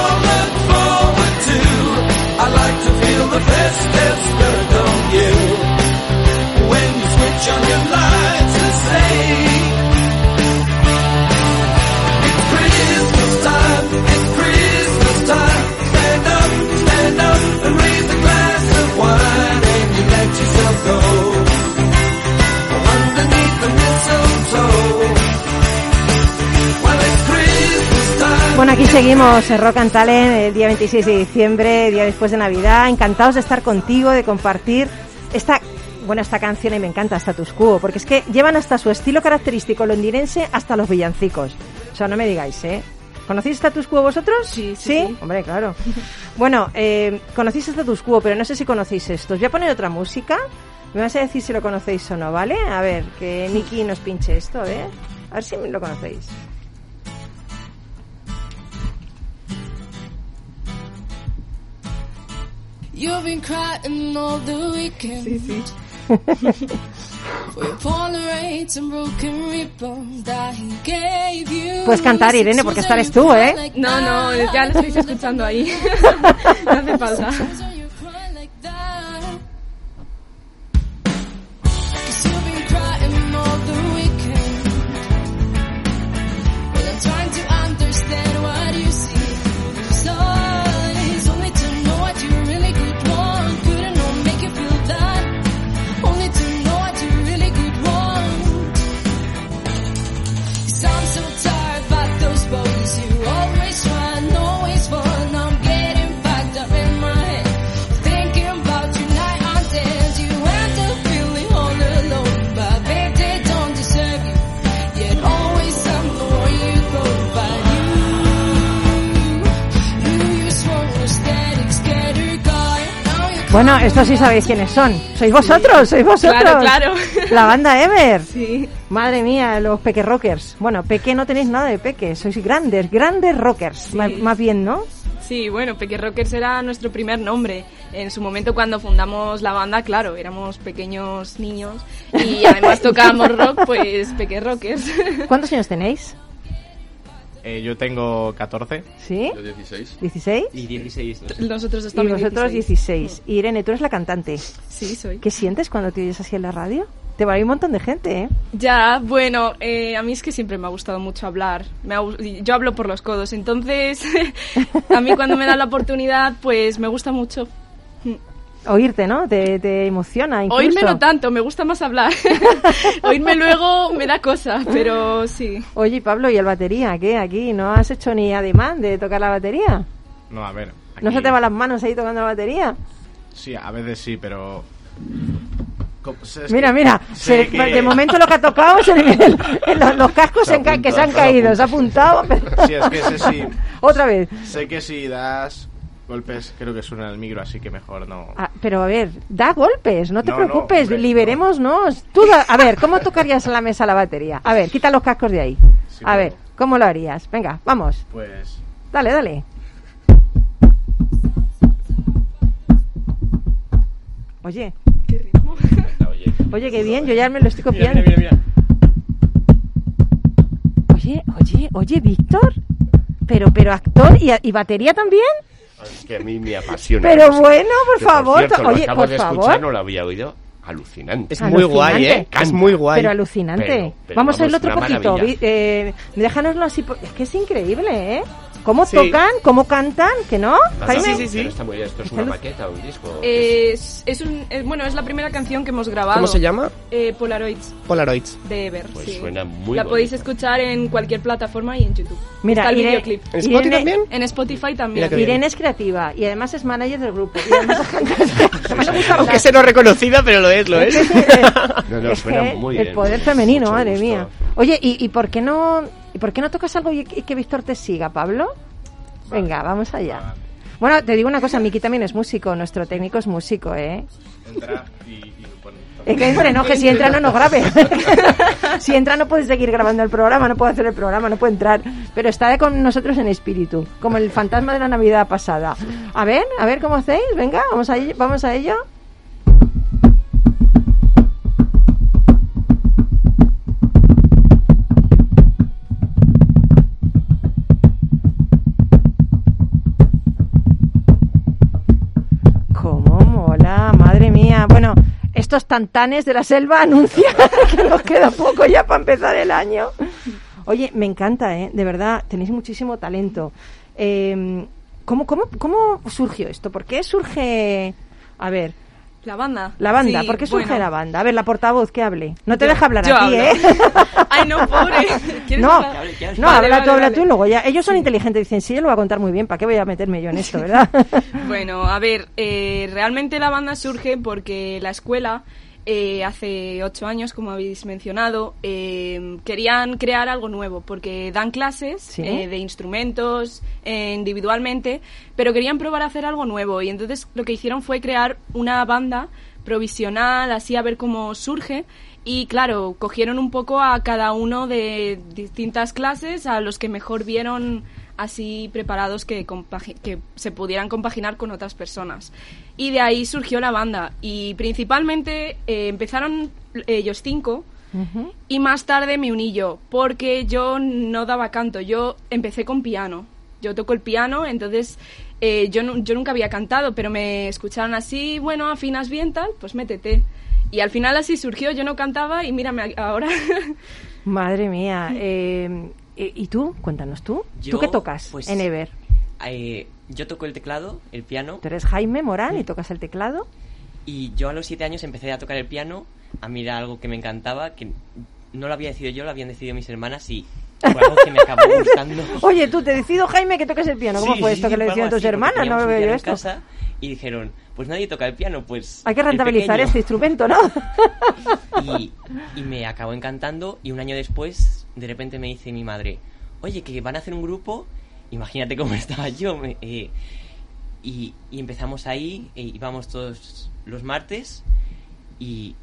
Bueno, aquí seguimos en Rock and Talent el día 26 de diciembre, día después de Navidad. Encantados de estar contigo, de compartir esta, bueno, esta canción y me encanta Status Quo, porque es que llevan hasta su estilo característico londinense hasta los villancicos. O sea, no me digáis, ¿eh? ¿Conocéis Status Quo vosotros? Sí, sí, sí. Hombre, claro. [LAUGHS] bueno, eh, conocéis Status Quo, pero no sé si conocéis estos. Voy a poner otra música. Me vas a decir si lo conocéis o no, ¿vale? A ver, que Nicky nos pinche esto, ¿eh? A ver si lo conocéis. You've been crying all the weekend. Sí, sí. [LAUGHS] Puedes cantar, Irene, porque esta eres tú, ¿eh? No, no, ya lo estáis escuchando ahí. [LAUGHS] no hace falta. Bueno, estos sí sabéis quiénes son. Sois vosotros, sois vosotros. Claro, claro. La banda Ever. Sí. Madre mía, los peque rockers. Bueno, peque no tenéis nada de peque, sois grandes, grandes rockers. Más, más bien, ¿no? Sí, bueno, Peque Rockers era nuestro primer nombre. En su momento cuando fundamos la banda, claro, éramos pequeños niños y además tocábamos rock, pues Peque Rockers. ¿Cuántos años tenéis? Eh, yo tengo 14. ¿Sí? Yo 16. ¿16? Y 16. Nosotros Y estamos vosotros 16. Irene, tú eres la cantante. Sí, soy. ¿Qué sientes cuando te oyes así en la radio? Te va a ir un montón de gente, ¿eh? Ya, bueno, eh, a mí es que siempre me ha gustado mucho hablar. Me ha yo hablo por los codos, entonces [LAUGHS] a mí cuando me da la oportunidad, pues me gusta mucho. Oírte, ¿no? Te, te emociona incluso. Oírme no tanto, me gusta más hablar. [LAUGHS] Oírme luego me da cosa, pero sí. Oye, Pablo, ¿y el batería? ¿Qué? ¿Aquí no has hecho ni ademán de tocar la batería? No, a ver. ¿No aquí- se te van las manos ahí tocando la batería? Sí, a veces sí, pero. Mira, que- mira, se- que- de momento lo que ha tocado se le vienen los, los cascos Se ca- que se han se caído, se ha apuntado. pero- Sí, es que sé si. [LAUGHS] Otra vez. Sé que si das golpes, creo que suena el micro, así que mejor no. Ah, pero a ver, da golpes, no te No, no, preocupes, hombre, liberémonos. Tú da- a ver, ¿cómo tocarías en la mesa la batería? A ver, quita los cascos de ahí. Sí, A ver, ¿cómo lo harías? Venga, vamos, Pues. dale, dale. Oye, ¿Qué ritmo? Oye, oye, qué bien, yo ya me lo estoy copiando. mira, mira, mira. Oye, oye, oye, Víctor, pero, pero actor y, y batería también. Es que a mí me apasiona. Pero bueno, por Que, favor, cierto, lo oye, acabo por de favor. escuchar, no lo había oído. Alucinante. Es muy guay, ¿eh? Alucinante. Es muy guay. Pero alucinante. Pero- pero vamos, a vamos, irlo otro una poquito. Eh, déjanoslo así. por- Es que es increíble, ¿eh? Cómo Sí. tocan, cómo cantan, que no. Ah, Jaime? sí, sí, sí. Pero está muy bien. ¿Esto es una maqueta o un disco? Es, es un, es- bueno, es la primera canción que hemos grabado. ¿Cómo se llama? Eh, Polaroids Polaroids. de Ever. Pues sí. suena muy La podéis bonito. escuchar en cualquier plataforma y en YouTube. Mira, Está el Irene- videoclip. ¿En Spotify Irene- también? En Spotify también. Mira. Irene es creativa y además es manager del grupo. Y además, [LAUGHS] Aunque sea no reconocida, pero lo es, lo es. [LAUGHS] No, no, suena muy el bien. poder Mucho femenino, madre mía. Oye, ¿y, y por qué no y por qué no tocas algo y y que Víctor te siga, Pablo? Venga, vamos allá. Bueno, te digo una cosa, Miki también es músico, nuestro técnico es músico, ¿eh? Entra y, y pone. Es que no, que si entra no nos grabe. [LAUGHS] si entra no puede seguir grabando el programa, no puede hacer el programa, no puede entrar. Pero está con nosotros en espíritu, como el fantasma de la Navidad pasada. A ver, a ver cómo hacéis, venga, vamos a ello. Vamos a ello. Madre mía. Bueno, estos tantanes de la selva [LAUGHS] anuncian que nos queda poco ya para empezar el año. Oye, me encanta, ¿eh? De verdad, tenéis muchísimo talento. Eh, ¿cómo, cómo, ¿Cómo surgió esto? ¿Por qué surge...? A ver, La banda. la banda. Sí, ¿Por qué surge bueno. la banda? A ver, la portavoz, que hable. No te Yo- deja hablar a ti, hablo. ¿eh? [LAUGHS] Ay, no, pobre. ¿Quieres No, hablar? no, Vale, habla vale, tú, habla vale. tú y luego ya. Ellos son inteligentes, dicen, sí, yo lo voy a contar muy bien, ¿para qué voy a meterme yo en esto, [LAUGHS] verdad? Bueno, a ver, eh, realmente la banda surge porque la escuela eh, hace ocho años, como habéis mencionado, eh, querían crear algo nuevo, porque dan clases Sí. eh, de instrumentos eh, individualmente, pero querían probar a hacer algo nuevo. Y entonces lo que hicieron fue crear una banda provisional, así a ver cómo surge. Y claro, cogieron un poco a cada uno de distintas clases, a los que mejor vieron así preparados que, se pudieran compaginar con otras personas. Y de ahí surgió la banda. Y principalmente eh, empezaron ellos cinco, y más tarde me uní yo, porque yo no daba canto, yo empecé con piano. Yo toco el piano, entonces eh, yo, yo nunca había cantado, pero me escucharon así, bueno, afinas bien tal, pues métete. Y al final así surgió, yo no cantaba y mírame ahora. [LAUGHS] Madre mía. eh, ¿y y tú? Cuéntanos tú. ¿Tú Yo, qué tocas pues, en Ever? Eh, yo toco el teclado, el piano, Tú eres Jaime Morán y tocas el teclado. y yo a los siete años empecé a tocar el piano. A mí era algo que me encantaba, que no lo había decidido yo, lo habían decidido mis hermanas y fue algo que me acabó gustando. [LAUGHS] Oye, tú te decido, Jaime, que toques el piano. ¿Cómo Sí, fue esto sí, que le decían tus así, porque hermanas? No lo veo yo esto. casa y dijeron, pues nadie toca el piano, pues... Hay que rentabilizar pequeño". este instrumento, ¿no? [LAUGHS] y, y me acabó encantando y un año después de repente me dice mi madre, oye, que van a hacer un grupo, imagínate cómo [LAUGHS] estaba yo, me- eh, y, y empezamos ahí, e íbamos todos los martes y,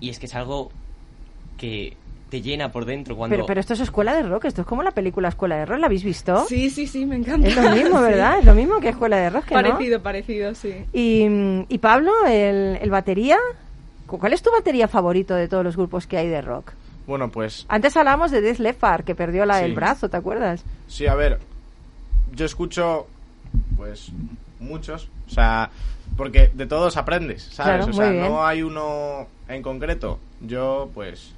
y es que es algo que te llena por dentro cuando... Pero, pero esto es escuela de rock, esto es como la película Escuela de Rock, ¿la habéis visto? Sí, sí, sí, me encanta. Es lo mismo, [LAUGHS] Sí. ¿verdad? Es lo mismo que Escuela de Rock. Parecido, parecido, sí. Y, y Pablo, el, el batería, ¿cu- ¿cuál es tu batería favorito de todos los grupos que hay de rock? Bueno, pues Antes hablábamos de Death Leppard, que perdió la, Sí. el brazo, ¿te acuerdas? Sí, a ver, yo escucho, pues, muchos, o sea, porque de todos aprendes, ¿sabes? Claro, o sea, no hay uno en concreto. Yo, pues,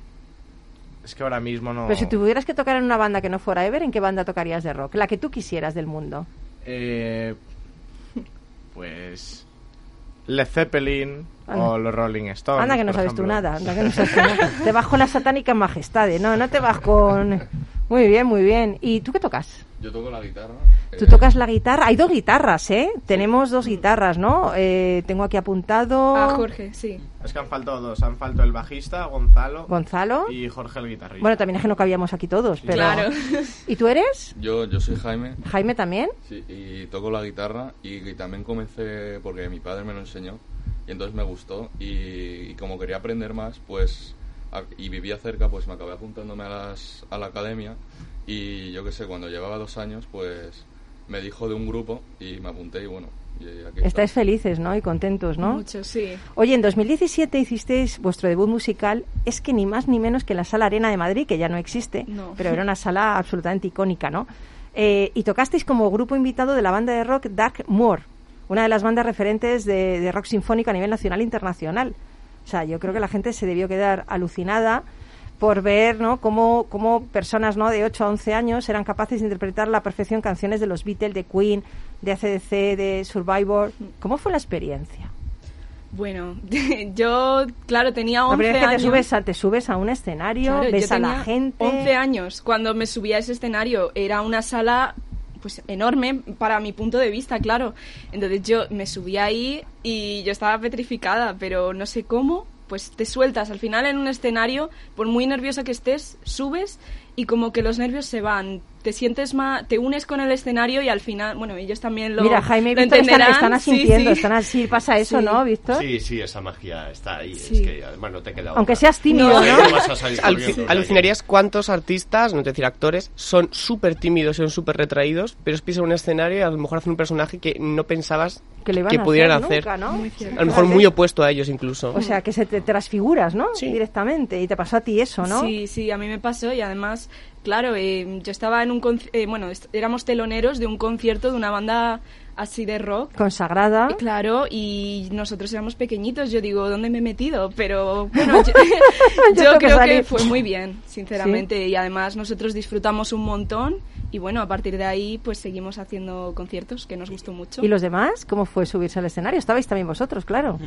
es que ahora mismo no... Pero si tuvieras que tocar en una banda que no fuera Ever, ¿en qué banda tocarías de rock? La que tú quisieras del mundo. Eh, pues, Led Zeppelin Anda. o los Rolling Stones. Anda que no sabes tú nada, anda que no sabes tú nada. Te vas con las satánicas majestades, no, no te vas con... Muy bien, muy bien. ¿Y tú qué tocas? Yo toco la guitarra. Tú eh, tocas la guitarra. Hay dos guitarras, ¿eh? Tenemos dos guitarras, ¿no? Eh, tengo aquí apuntado... A Jorge, sí. Es que han faltado dos, han faltado el bajista, Gonzalo, Gonzalo. y Jorge el guitarrista. Bueno, también es que no cabíamos aquí todos, pero... Claro. ¿Y tú eres? Yo, yo soy Jaime Jaime también. sí, y toco la guitarra y, y también comencé porque mi padre me lo enseñó y entonces me gustó y, y como quería aprender más pues y vivía cerca pues me acabé apuntándome a, las, a la academia y yo qué sé, cuando llevaba dos años pues me dijo de un grupo y me apunté y bueno, y aquí Estáis felices, ¿no? Y contentos, ¿no? Mucho, sí. Oye, en 2017 hicisteis vuestro debut musical, es que ni más ni menos que en la Sala Arena de Madrid, que ya no existe, No. pero era una sala absolutamente icónica, ¿no? Eh, y tocasteis como grupo invitado de la banda de rock Dark Moor, una de las bandas referentes de, de rock sinfónico a nivel nacional e internacional. O sea, yo creo que la gente se debió quedar alucinada por ver ¿no? cómo, cómo personas ¿no? de 8 a 11 años eran capaces de interpretar a la perfección canciones de los Beatles, de Queen, de ACDC, de Survivor. ¿Cómo fue la experiencia? Bueno, [LAUGHS] yo, claro, tenía 11 La primera vez que te años. subes, a, te subes a un escenario, Claro, ves yo a la gente. 11 años. Cuando me subí a ese escenario era una sala pues enorme para mi punto de vista, claro. Entonces yo me subí ahí y yo estaba petrificada, pero no sé cómo, pues te sueltas. Al final en un escenario, por muy nerviosa que estés, subes y como que los nervios se van. Te sientes más, te unes con el escenario y al final, bueno, ellos también lo Mira, Jaime y lo Víctor están, asintiendo, sí. están así, pasa eso, Sí. ¿no, Víctor? Sí, sí, esa magia está ahí. Sí. Es que además no te queda Aunque otra. seas tímido, No. que- alucinarías cuántos artistas, no te decir actores, son súper tímidos y son súper retraídos, pero pisan un escenario y a lo mejor hacen un personaje que no pensabas Que le a pudieran hacer nunca, ¿no? A lo mejor muy que- opuesto a ellos incluso. O sea, que se te transfiguras, ¿no? Sí. Directamente. Y te pasó a ti eso, ¿no? Sí, sí, a mí me pasó y además, claro, eh, yo estaba en un... conci- eh, bueno, éramos teloneros de un concierto de una banda así de rock. Consagrada. Eh, Claro, y nosotros éramos pequeñitos, yo digo, ¿dónde me he metido? Pero [LAUGHS] bueno, yo, Yo [LAUGHS] yo tengo que creo que fue muy bien, sinceramente, y además nosotros disfrutamos un montón y bueno, a partir de ahí pues seguimos haciendo conciertos que nos gustó mucho. ¿Y los demás? ¿Cómo fue subirse al escenario? Estabais también vosotros, claro.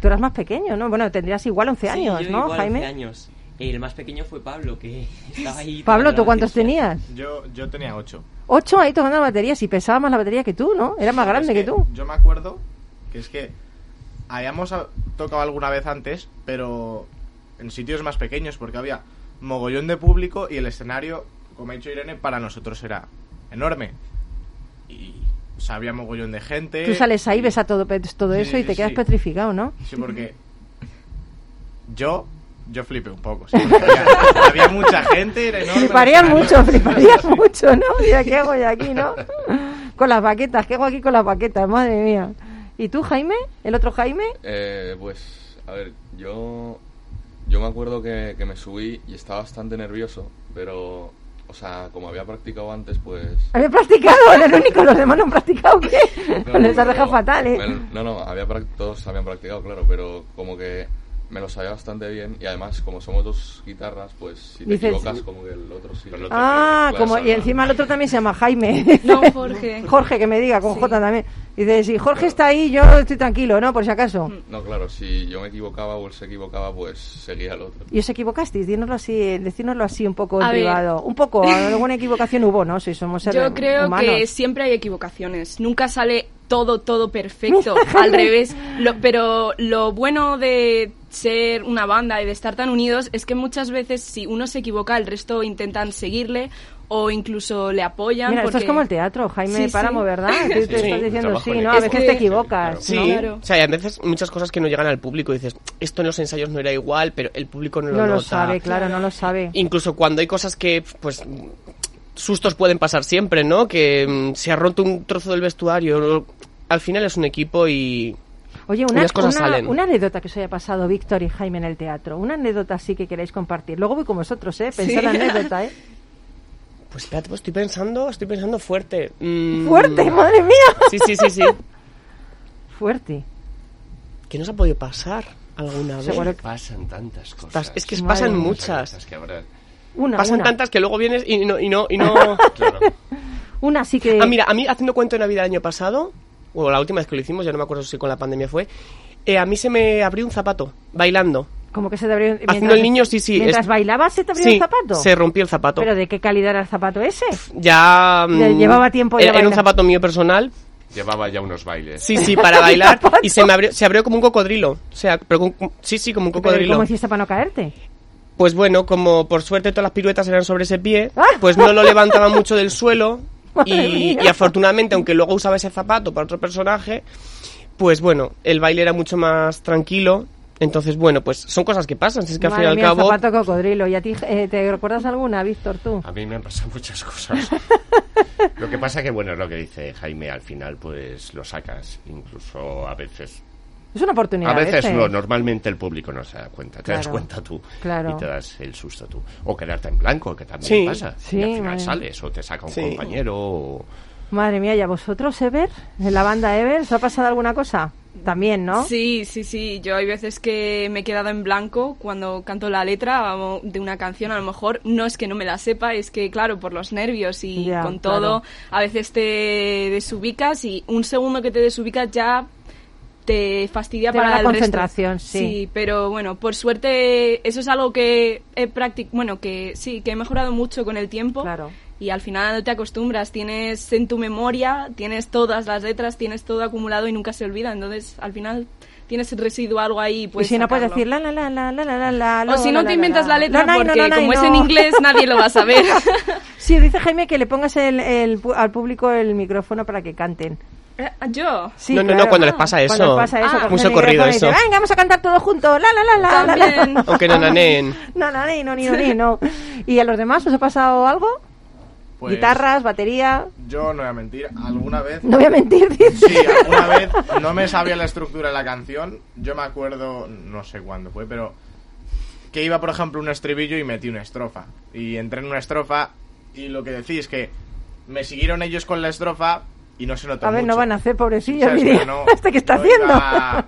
Tú eras más pequeño, ¿no? Bueno, tendrías igual 11 Sí, años, yo ¿no, igual, Jaime? 11 años. El más pequeño fue Pablo, que [LAUGHS] estaba ahí... Pablo, ¿tú cuántos batería. tenías? Yo, yo tenía ocho. Ocho ahí tocando la batería. Si pesaba más la batería que tú, ¿no? Era más Es grande que, tú. Yo me acuerdo que es que habíamos a- tocado alguna vez antes, pero en sitios más pequeños, porque había mogollón de público y el escenario, como ha dicho Irene, para nosotros era enorme. Y o sea, había mogollón de gente. Tú sales ahí, ves a todo, todo Sí, eso y sí, te quedas sí. petrificado, ¿no? Sí, porque yo, yo flipé un poco. sí, había, había mucha gente, era enorme. mucho, fliparías mucho, ¿no? Mira, ¿qué hago yo aquí, no? Con las baquetas, ¿qué hago aquí con las baquetas? Madre mía. ¿Y tú, Jaime? ¿El otro Jaime? Eh, pues, a ver, yo, yo me acuerdo que, que me subí y estaba bastante nervioso, pero, o sea, como había practicado antes, pues... ¿Había practicado? Era el único, los demás no han practicado, ¿qué? No, Les has no, dejado fatal, ¿eh? me- no, no, había todos habían practicado, claro, pero como que me lo sabía bastante bien y además, como somos dos guitarras, pues si te Dices- equivocas, como que el otro sí. Ah, Claro, como, y encima el otro también se llama Jaime. No, Jorge. [LAUGHS] Jorge, que me diga, con J también. Dice, si Jorge está ahí, yo estoy tranquilo, ¿no? Por si acaso. No, claro, si yo me equivocaba o él se equivocaba, pues seguía el otro. ¿Y os equivocasteis? Dínoslo así, decírnoslo así un poco en privado. Un poco, alguna equivocación hubo, ¿no? Si somos seres Yo creo humanos. que siempre hay equivocaciones. Nunca sale todo, todo perfecto. [LAUGHS] Al revés. Lo- pero lo bueno de ser una banda y de estar tan unidos es que muchas veces si uno se equivoca, el resto intentan seguirle o incluso le apoyan. Mira, esto es porque- como el teatro, Jaime Sí, sí. Páramo, ¿verdad? [LAUGHS] Tú te Sí, estás diciendo sí, ¿no? A veces te equivocas, Sí, ¿no? o sea, y a veces muchas cosas que no llegan al público. Dices, esto en los ensayos no era igual, pero el público no lo No lo nota. sabe, claro, no lo sabe. Incluso cuando hay cosas que, pues, sustos pueden pasar siempre, ¿no? Que mm, se ha roto un trozo del vestuario. Al final es un equipo y. Oye, una, las cosas una- salen. una anécdota que os haya pasado, Víctor y Jaime, en el teatro. Una anécdota así que queréis compartir. Luego voy con vosotros, ¿eh? Pensar Sí. la anécdota, ¿eh? [LAUGHS] Pues espérate, pues estoy pensando, estoy pensando fuerte. Mm. ¡Fuerte, madre mía! Sí, sí, sí, sí. Fuerte. ¿Qué nos ha podido pasar alguna vez? Seguro Pasan tantas cosas. Es que Madre pasan mía. muchas. que Una, pasan una. tantas que luego vienes y no... Y no, y no... [LAUGHS] Una sí que... Ah, mira, a mí haciendo cuento de Navidad el año pasado, o la última vez que lo hicimos, ya no me acuerdo si con la pandemia fue, eh, a mí se me abrió un zapato, bailando. Como que se te abrió... Haciendo el niño, sí, sí. Mientras es- bailabas, ¿se te abrió Sí, el zapato? se rompió el zapato. ¿Pero de qué calidad era el zapato ese? Ya... Mm, llevaba tiempo ya Era, era un zapato mío personal. Llevaba ya unos bailes. Sí, sí, para bailar. [LAUGHS] y se me abrió, se abrió como un cocodrilo. O sea, pero con- sí, sí, como un ¿Pero cocodrilo. ¿Cómo hiciste para no caerte? Pues bueno, como por suerte todas las piruetas eran sobre ese pie, Ah. pues no lo levantaba mucho del suelo. [LAUGHS] Y afortunadamente, aunque luego usaba ese zapato para otro personaje, pues bueno, el baile era mucho más tranquilo. Entonces, bueno, pues son cosas que pasan. Si es que al fin y Madre al cabo. zapato cocodrilo. ¿Y a ti, eh, te recuerdas alguna, Víctor, tú? A mí me han pasado [LAUGHS] muchas cosas. [LAUGHS] lo que pasa que, bueno, es lo que dice Jaime, al final pues lo sacas, incluso a veces. Es una oportunidad. A veces no, normalmente el público no se da cuenta, te das Claro, cuenta tú claro. y te das el susto tú. O quedarte en blanco, que también Sí, pasa. sí, y al final madre. sales o te saca un Sí. compañero o... Madre mía, ¿y a vosotros, Ever? ¿En la banda Ever? ¿os ha pasado alguna cosa? También, ¿no? Sí, sí, sí. Yo hay veces que me he quedado en blanco cuando canto la letra de una canción. A lo mejor no es que no me la sepa, es que, claro, por los nervios y Ya, con todo, claro. a veces te desubicas y un segundo que te desubicas ya te fastidia Te para la el resto. concentración, sí. pero bueno, por suerte eso es algo que he practic bueno, que sí, que he mejorado mucho con el tiempo. Claro. Y al final no te acostumbras, tienes en tu memoria, tienes todas las letras, tienes todo acumulado y nunca se olvida. Entonces, al final tienes residuo algo ahí. y Puedes si no puedes decir la la la la la la la la O si no la, te la, inventas la letra, porque como es en inglés nadie lo va a saber. [LAUGHS] Sí, dice Jaime que le pongas el, el al público el micrófono para que canten. Eh, ¿Yo? Sí, No, no, claro. no, cuando les pasa eso. Cuando les pasa eso, Ah, muy socorrido eso. Venga, vamos a cantar todos juntos. La la la la. la, la". Aunque no [LAUGHS] naneen. No, no, ni, no, ni, no, ni, no. ¿Y a los demás os ha pasado algo? Pues, Guitarras, batería. Yo no voy a mentir, alguna vez. No voy a mentir, dice. Sí, alguna vez no me sabía la estructura de la canción. Yo me acuerdo, no sé cuándo fue, pero que iba, por ejemplo, un estribillo y metí una estrofa. Y entré en una estrofa y lo que decís que me siguieron ellos con la estrofa y no se notó A ver, no van a hacer, pobrecillo, no- [LAUGHS] ¿este qué está no haciendo? iba-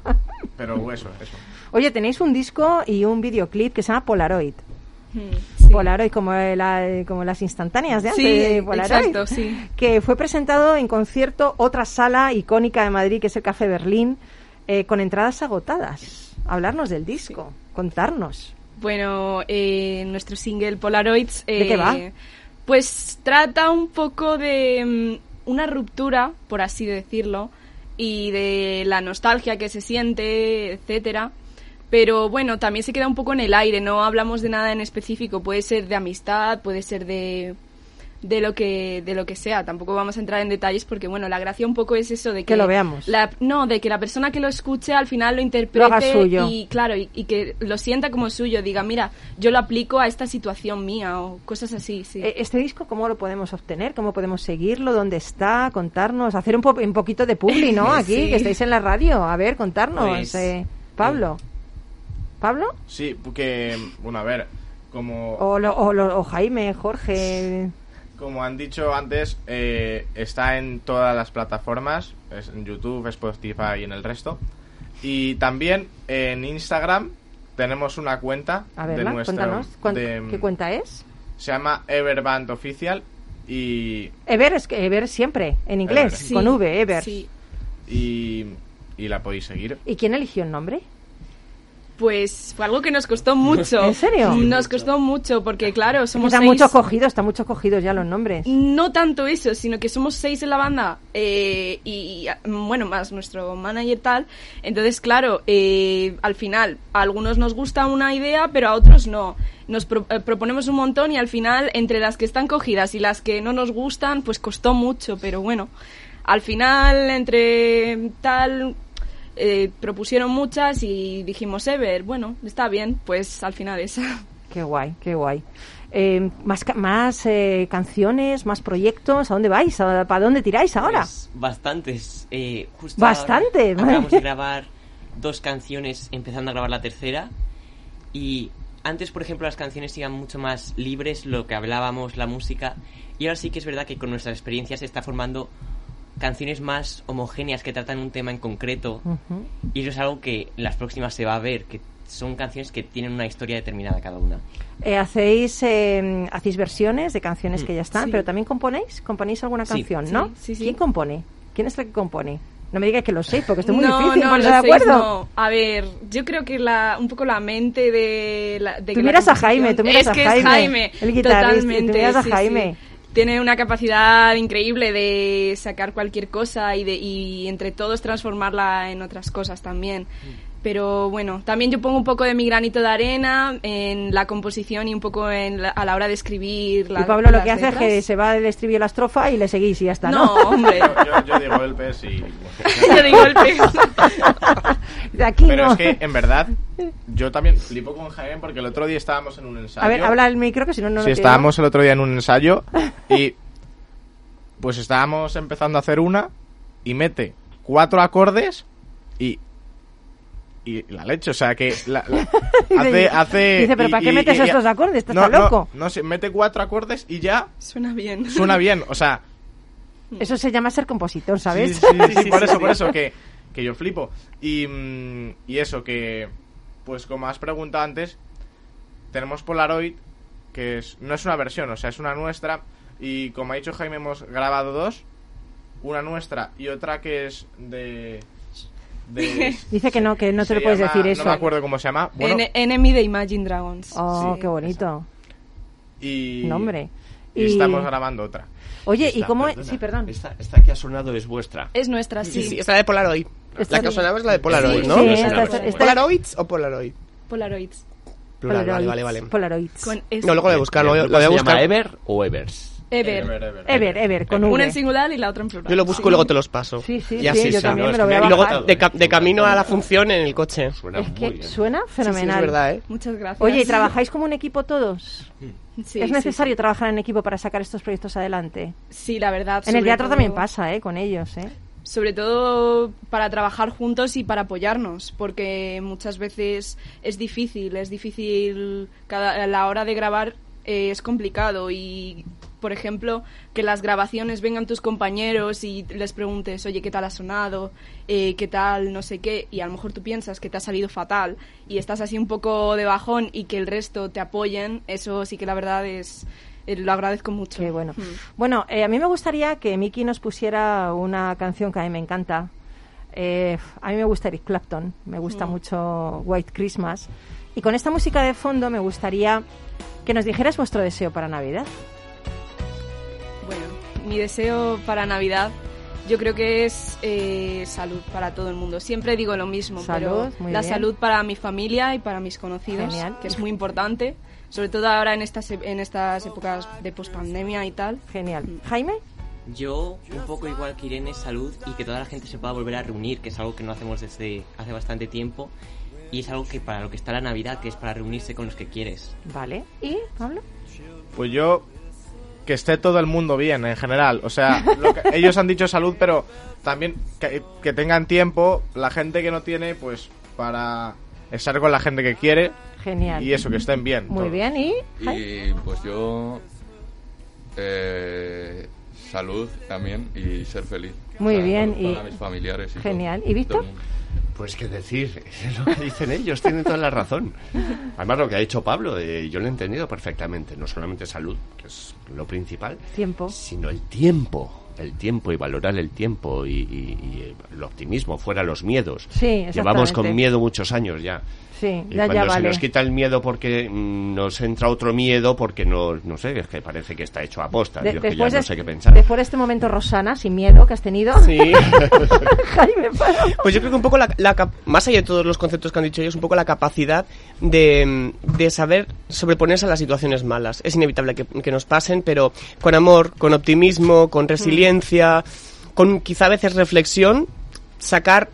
Pero eso, eso. Oye, tenéis un disco y un videoclip que se llama Polaroid. Mm, sí. Polaroid, como, la- como las instantáneas de antes Sí, de Polaroid. exacto, sí. Que fue presentado en concierto otra sala icónica de Madrid, que es el Café Berlín, eh, con entradas agotadas. Hablarnos del disco, contarnos. Bueno, eh, nuestro single Polaroids. ¿De qué eh, va? Pues trata un poco de mm, una ruptura, por así decirlo, y de la nostalgia que se siente, etcétera. Pero bueno, también se queda un poco en el aire, no hablamos de nada en específico, puede ser de amistad, puede ser de de lo que de lo que sea, tampoco vamos a entrar en detalles porque bueno, la gracia un poco es eso de que, Que lo veamos. la- no, de que la persona que lo escuche al final lo interprete Lo haga suyo. y claro, y, y que lo sienta como suyo, diga, mira, yo lo aplico a esta situación mía o cosas así, sí. Eh, ¿Este disco cómo lo podemos obtener? ¿Cómo podemos seguirlo? ¿Dónde está? Contarnos. Hacer un, po- un poquito de publi, ¿no? [LAUGHS] Aquí, Sí. que estáis en la radio. A ver, contarnos. Pues, eh, Pablo. ¿Pablo? Sí, porque, bueno, a ver, como, O, lo- o lo- o Jaime, Jorge. Como han dicho antes, eh, está en todas las plataformas, es en YouTube, Spotify y en el resto. Y también en Instagram tenemos una cuenta A de verla, nuestro... cuéntanos. ¿cuán- de- ¿Qué cuenta es? Se llama Everband Official y, Ever, es que Ever siempre, en inglés, Sí. con V, Ever. Sí. y, y la podéis seguir. ¿Y quién eligió el nombre? Pues fue algo que nos costó mucho. ¿En serio? Nos costó mucho porque claro, somos Están seis- mucho cogidos, están mucho cogidos ya los nombres. No tanto eso, sino que somos seis en la banda eh, y, y, bueno, más nuestro manager tal. Entonces, claro, eh, al final a algunos nos gusta una idea, pero a otros no. Nos pro- eh, proponemos un montón y al final entre las que están cogidas y las que no nos gustan, pues costó mucho, pero bueno, al final entre tal eh, propusieron muchas y dijimos Ever, bueno, está bien, pues al final esa. [LAUGHS] Qué guay, qué guay. Eh, más más eh, canciones, más proyectos. ¿A dónde vais? ¿A- ¿Para dónde tiráis ahora? Pues bastantes. Eh, justo Bastantes, ahora Acabamos de grabar dos canciones, empezando a grabar la tercera. Y antes, por ejemplo, las canciones iban mucho más libres, lo que hablábamos, la música. Y ahora sí que es verdad que con nuestras experiencias se está formando canciones más homogéneas que tratan un tema en concreto. Ujú. Y eso es algo que en las próximas se va a ver, que son canciones que tienen una historia determinada cada una. Eh, hacéis eh, hacéis versiones de canciones Mm. que ya están, Sí. pero también componéis, componéis alguna canción, Sí, ¿no? sí, sí. ¿Quién compone? ¿Quién es el que compone? No me digas que lo sé, porque esto es muy no, difícil no, ponerse los de seis acuerdo. no. A ver, yo creo que la, un poco la mente de la. De Tú la miras a composición- Jaime, tú miras es a que Jaime, es Jaime, el guitarrista, tú miras a sí, Jaime. Tiene una capacidad increíble de sacar cualquier cosa y, de, y entre todos transformarla en otras cosas también. Pero bueno, también yo pongo un poco de mi granito de arena en la composición y un poco en la- a la hora de escribir. Y la- Pablo lo las que hace es que se va del estribillo a la estrofa y le seguís y ya está, ¿no? No, hombre. Yo, yo digo el pez y... [LAUGHS] Yo digo el pez. [LAUGHS] De aquí Pero no. es que, en verdad, yo también flipo con Jaime porque el otro día estábamos en un ensayo. A ver, habla el micro que si no, no Sí, lo estábamos el otro día en un ensayo [LAUGHS] y pues estábamos empezando a hacer una y mete cuatro acordes y y la leche, o sea que la- la- [LAUGHS] hace hace Dice, ¿pero y- para qué y- metes y- estos acordes? ¿Estás no, tan no, loco? No, se mete cuatro acordes y ya Suena bien. suena bien, o sea, Eso se llama ser compositor, ¿sabes? Sí, sí, [LAUGHS] sí, por eso, por eso, que, que yo flipo. Y, mm, y eso, que, pues como has preguntado antes, tenemos Polaroid, que es, no es una versión, o sea, es una nuestra. Y como ha dicho Jaime, hemos grabado dos. Una nuestra y otra que es de... de- [LAUGHS] Dice que no, que no te se lo puedes llama- decir eso. No me acuerdo cómo se llama. Bueno, En- Enemy de Imagine Dragons. Oh, Sí, qué bonito. y, Nombre. y estamos grabando otra. Oye, ¿y Esta, cómo? perdona, Sí, perdón. Esta, esta que ha sonado es vuestra. Es nuestra, sí. Sí, sí, esta de Polaroid. Esta La que sonaba es la de Polaroid, Sí, ¿no? sí, No esta- esta- esta- ¿Polaroids o Polaroid? Polaroids. Plural, vale, Polaroids, vale, vale. Polaroids. Con. No, luego lo voy a buscar, lo voy, ¿El lo grupo voy a se buscar. llama Ever o Evers? Ever. Ever, ever. Ever, Ever, con Una en singular y la otra en plural. Yo lo busco y luego te los paso. Sí, sí, Y sí, yo sí, también no, me lo voy a Y luego bajar. de, ca- de camino a la función en el coche. Suena Es muy que bien. suena Sí, sí, fenomenal. es verdad, ¿eh? Muchas gracias. Oye, ¿y trabajáis como un equipo todos? Sí, ¿Es necesario sí. trabajar en equipo para sacar estos proyectos adelante? Sí, la verdad. En el teatro todo- también pasa, ¿eh? Con ellos, ¿eh? Sobre todo para trabajar juntos y para apoyarnos, porque muchas veces es difícil, es difícil, cada, a la hora de grabar eh, es complicado y, por ejemplo, que las grabaciones vengan tus compañeros y les preguntes, oye, ¿qué tal ha sonado? Eh, ¿Qué tal? No sé qué, y a lo mejor tú piensas que te ha salido fatal y estás así un poco de bajón y que el resto te apoyen, eso sí que la verdad es, eh, lo agradezco mucho. Qué bueno. Mm. Bueno, eh, a mí me gustaría que Miki nos pusiera una canción que a mí me encanta. Eh, a mí me gusta Eric Clapton, me gusta Mm. mucho White Christmas. Y con esta música de fondo me gustaría que nos dijeras vuestro deseo para Navidad. Mi deseo para Navidad Yo creo que es eh, salud para todo el mundo. Siempre digo lo mismo, Salud, pero la bien. salud para mi familia y para mis conocidos, Genial. que es muy importante, sobre todo ahora en estas, en estas épocas de pospandemia y tal. Genial. Jaime. Yo, un poco igual que Irene, salud y que toda la gente se pueda volver a reunir, que es algo que no hacemos desde hace bastante tiempo. Y es algo que para lo que está la Navidad, que es para reunirse con los que quieres. Vale. ¿Y, Pablo? Pues yo que esté todo el mundo bien en general. O sea, lo que- [LAUGHS] ellos han dicho salud, pero también que, que tengan tiempo, la gente que no tiene, pues para estar con la gente que quiere. Genial. Y eso, que estén bien. Muy todos. bien. ¿Y? Y pues yo. eh, salud también y ser feliz. Muy O sea, bien, Para, y- para mis familiares. Y Genial. todo- ¿Y Víctor? Pues qué decir, [LAUGHS] es lo que dicen ellos, tienen toda la razón. [LAUGHS] Además, lo que ha dicho Pablo, eh, yo lo he entendido perfectamente. No solamente salud, que es lo principal, Tiempo. sino el tiempo. El tiempo y valorar el tiempo y, y- y el optimismo, fuera los miedos. Sí, Llevamos con miedo muchos años ya. Sí, Y ya, cuando ya se vale. nos quita el miedo porque mm, nos entra otro miedo, porque no, no sé, es que parece que está hecho a posta. De- Dios, que ya después, no de, sé qué pensar. después de este momento Rosana, sin miedo que has tenido. Sí. [LAUGHS] Jaime. Pues yo creo que un poco, la, la más allá de todos los conceptos que han dicho ellos, un poco la capacidad de, de saber sobreponerse a las situaciones malas. Es inevitable que, que nos pasen, pero con amor, con optimismo, con resiliencia, con quizá a veces reflexión, sacar,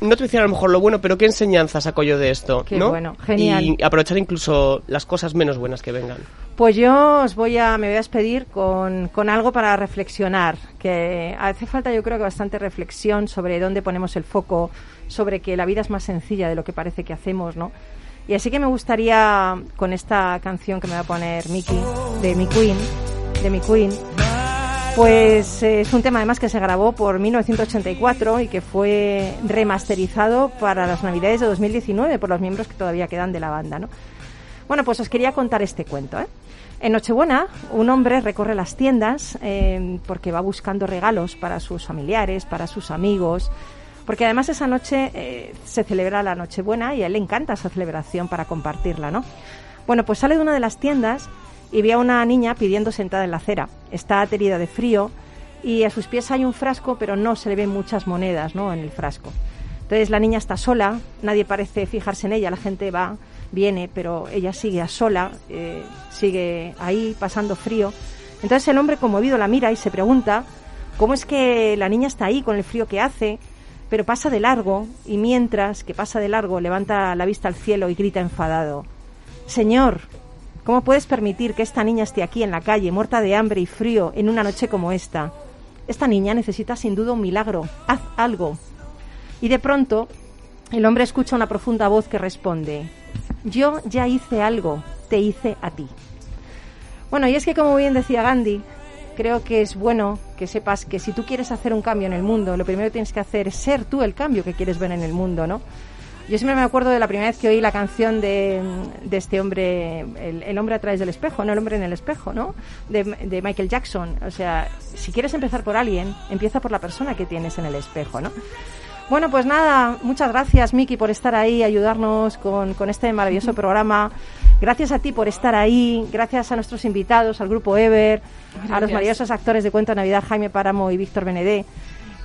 no te voy a decir a lo mejor lo bueno, pero qué enseñanza saco yo de esto, Qué ¿no? bueno, genial. Y aprovechar incluso las cosas menos buenas que vengan. Pues yo os voy a, me voy a despedir con, con algo para reflexionar, que hace falta yo creo que bastante reflexión sobre dónde ponemos el foco, sobre que la vida es más sencilla de lo que parece que hacemos, ¿no? Y así que me gustaría, con esta canción que me va a poner Mickey, de mi Queen, de mi Queen, pues eh, es un tema además que se grabó por 1984 y que fue remasterizado para las Navidades de 2019 por los miembros que todavía quedan de la banda, ¿no? Bueno, pues os quería contar este cuento. ¿eh? En Nochebuena, un hombre recorre las tiendas eh, porque va buscando regalos para sus familiares, para sus amigos, porque además esa noche eh, se celebra la Nochebuena y a él le encanta esa celebración para compartirla, ¿no? Bueno, pues sale de una de las tiendas y ve a una niña pidiendo sentada en la acera. Está aterida de frío y a sus pies hay un frasco, pero no se le ven muchas monedas, ¿no? En el frasco. Entonces la niña está sola, nadie parece fijarse en ella, la gente va, viene, pero ella sigue a sola, eh, sigue ahí pasando frío. Entonces el hombre conmovido la mira y se pregunta cómo es que la niña está ahí con el frío que hace, pero pasa de largo y mientras que pasa de largo levanta la vista al cielo y grita enfadado, Señor, ¿cómo puedes permitir que esta niña esté aquí en la calle, muerta de hambre y frío, en una noche como esta? Esta niña necesita sin duda un milagro. Haz algo. Y de pronto, el hombre escucha una profunda voz que responde, yo ya hice algo, te hice a ti. Bueno, y es que como bien decía Gandhi, creo que es bueno que sepas que si tú quieres hacer un cambio en el mundo, lo primero que tienes que hacer es ser tú el cambio que quieres ver en el mundo, ¿no? Yo siempre me acuerdo de la primera vez que oí la canción de, de este hombre, el, el hombre a través del espejo, no el hombre en el espejo, ¿no? De, de Michael Jackson. O sea, si quieres empezar por alguien, empieza por la persona que tienes en el espejo, ¿no? Bueno, pues nada, muchas gracias Miki por estar ahí, ayudarnos con, con este maravilloso programa. Gracias a ti por estar ahí, gracias a nuestros invitados, al grupo Ever, a los maravillosos actores de Cuento de Navidad, Jaime Páramo y Víctor Benedé.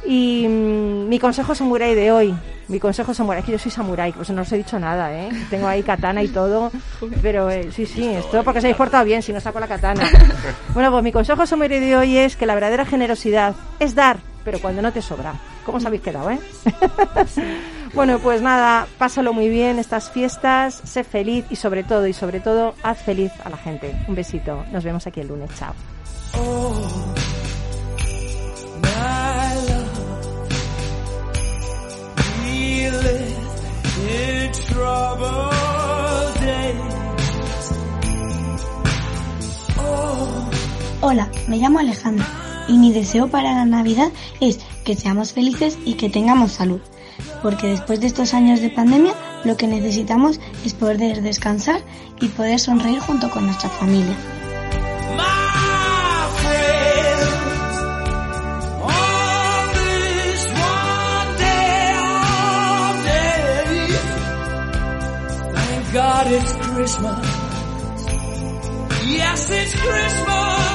Y mm, mi consejo samurái de hoy, mi consejo samurái, que yo soy samurái, pues no os he dicho nada, ¿eh? Tengo ahí katana y todo, pero eh, sí, sí, es todo porque os habéis portado bien, si no saco la katana. [LAUGHS] Bueno, pues mi consejo samurái de hoy es que la verdadera generosidad es dar, pero cuando no te sobra. ¿Cómo os habéis quedado, eh? [LAUGHS] Bueno, pues nada, pásalo muy bien estas fiestas, sé feliz y sobre todo, y sobre todo, haz feliz a la gente. Un besito, nos vemos aquí el lunes, chao. Hola, me llamo Alejandra y mi deseo para la Navidad es que seamos felices y que tengamos salud. Porque después de estos años de pandemia, lo que necesitamos es poder descansar y poder sonreír junto con nuestra familia. God it's Christmas. Yes, it's Christmas.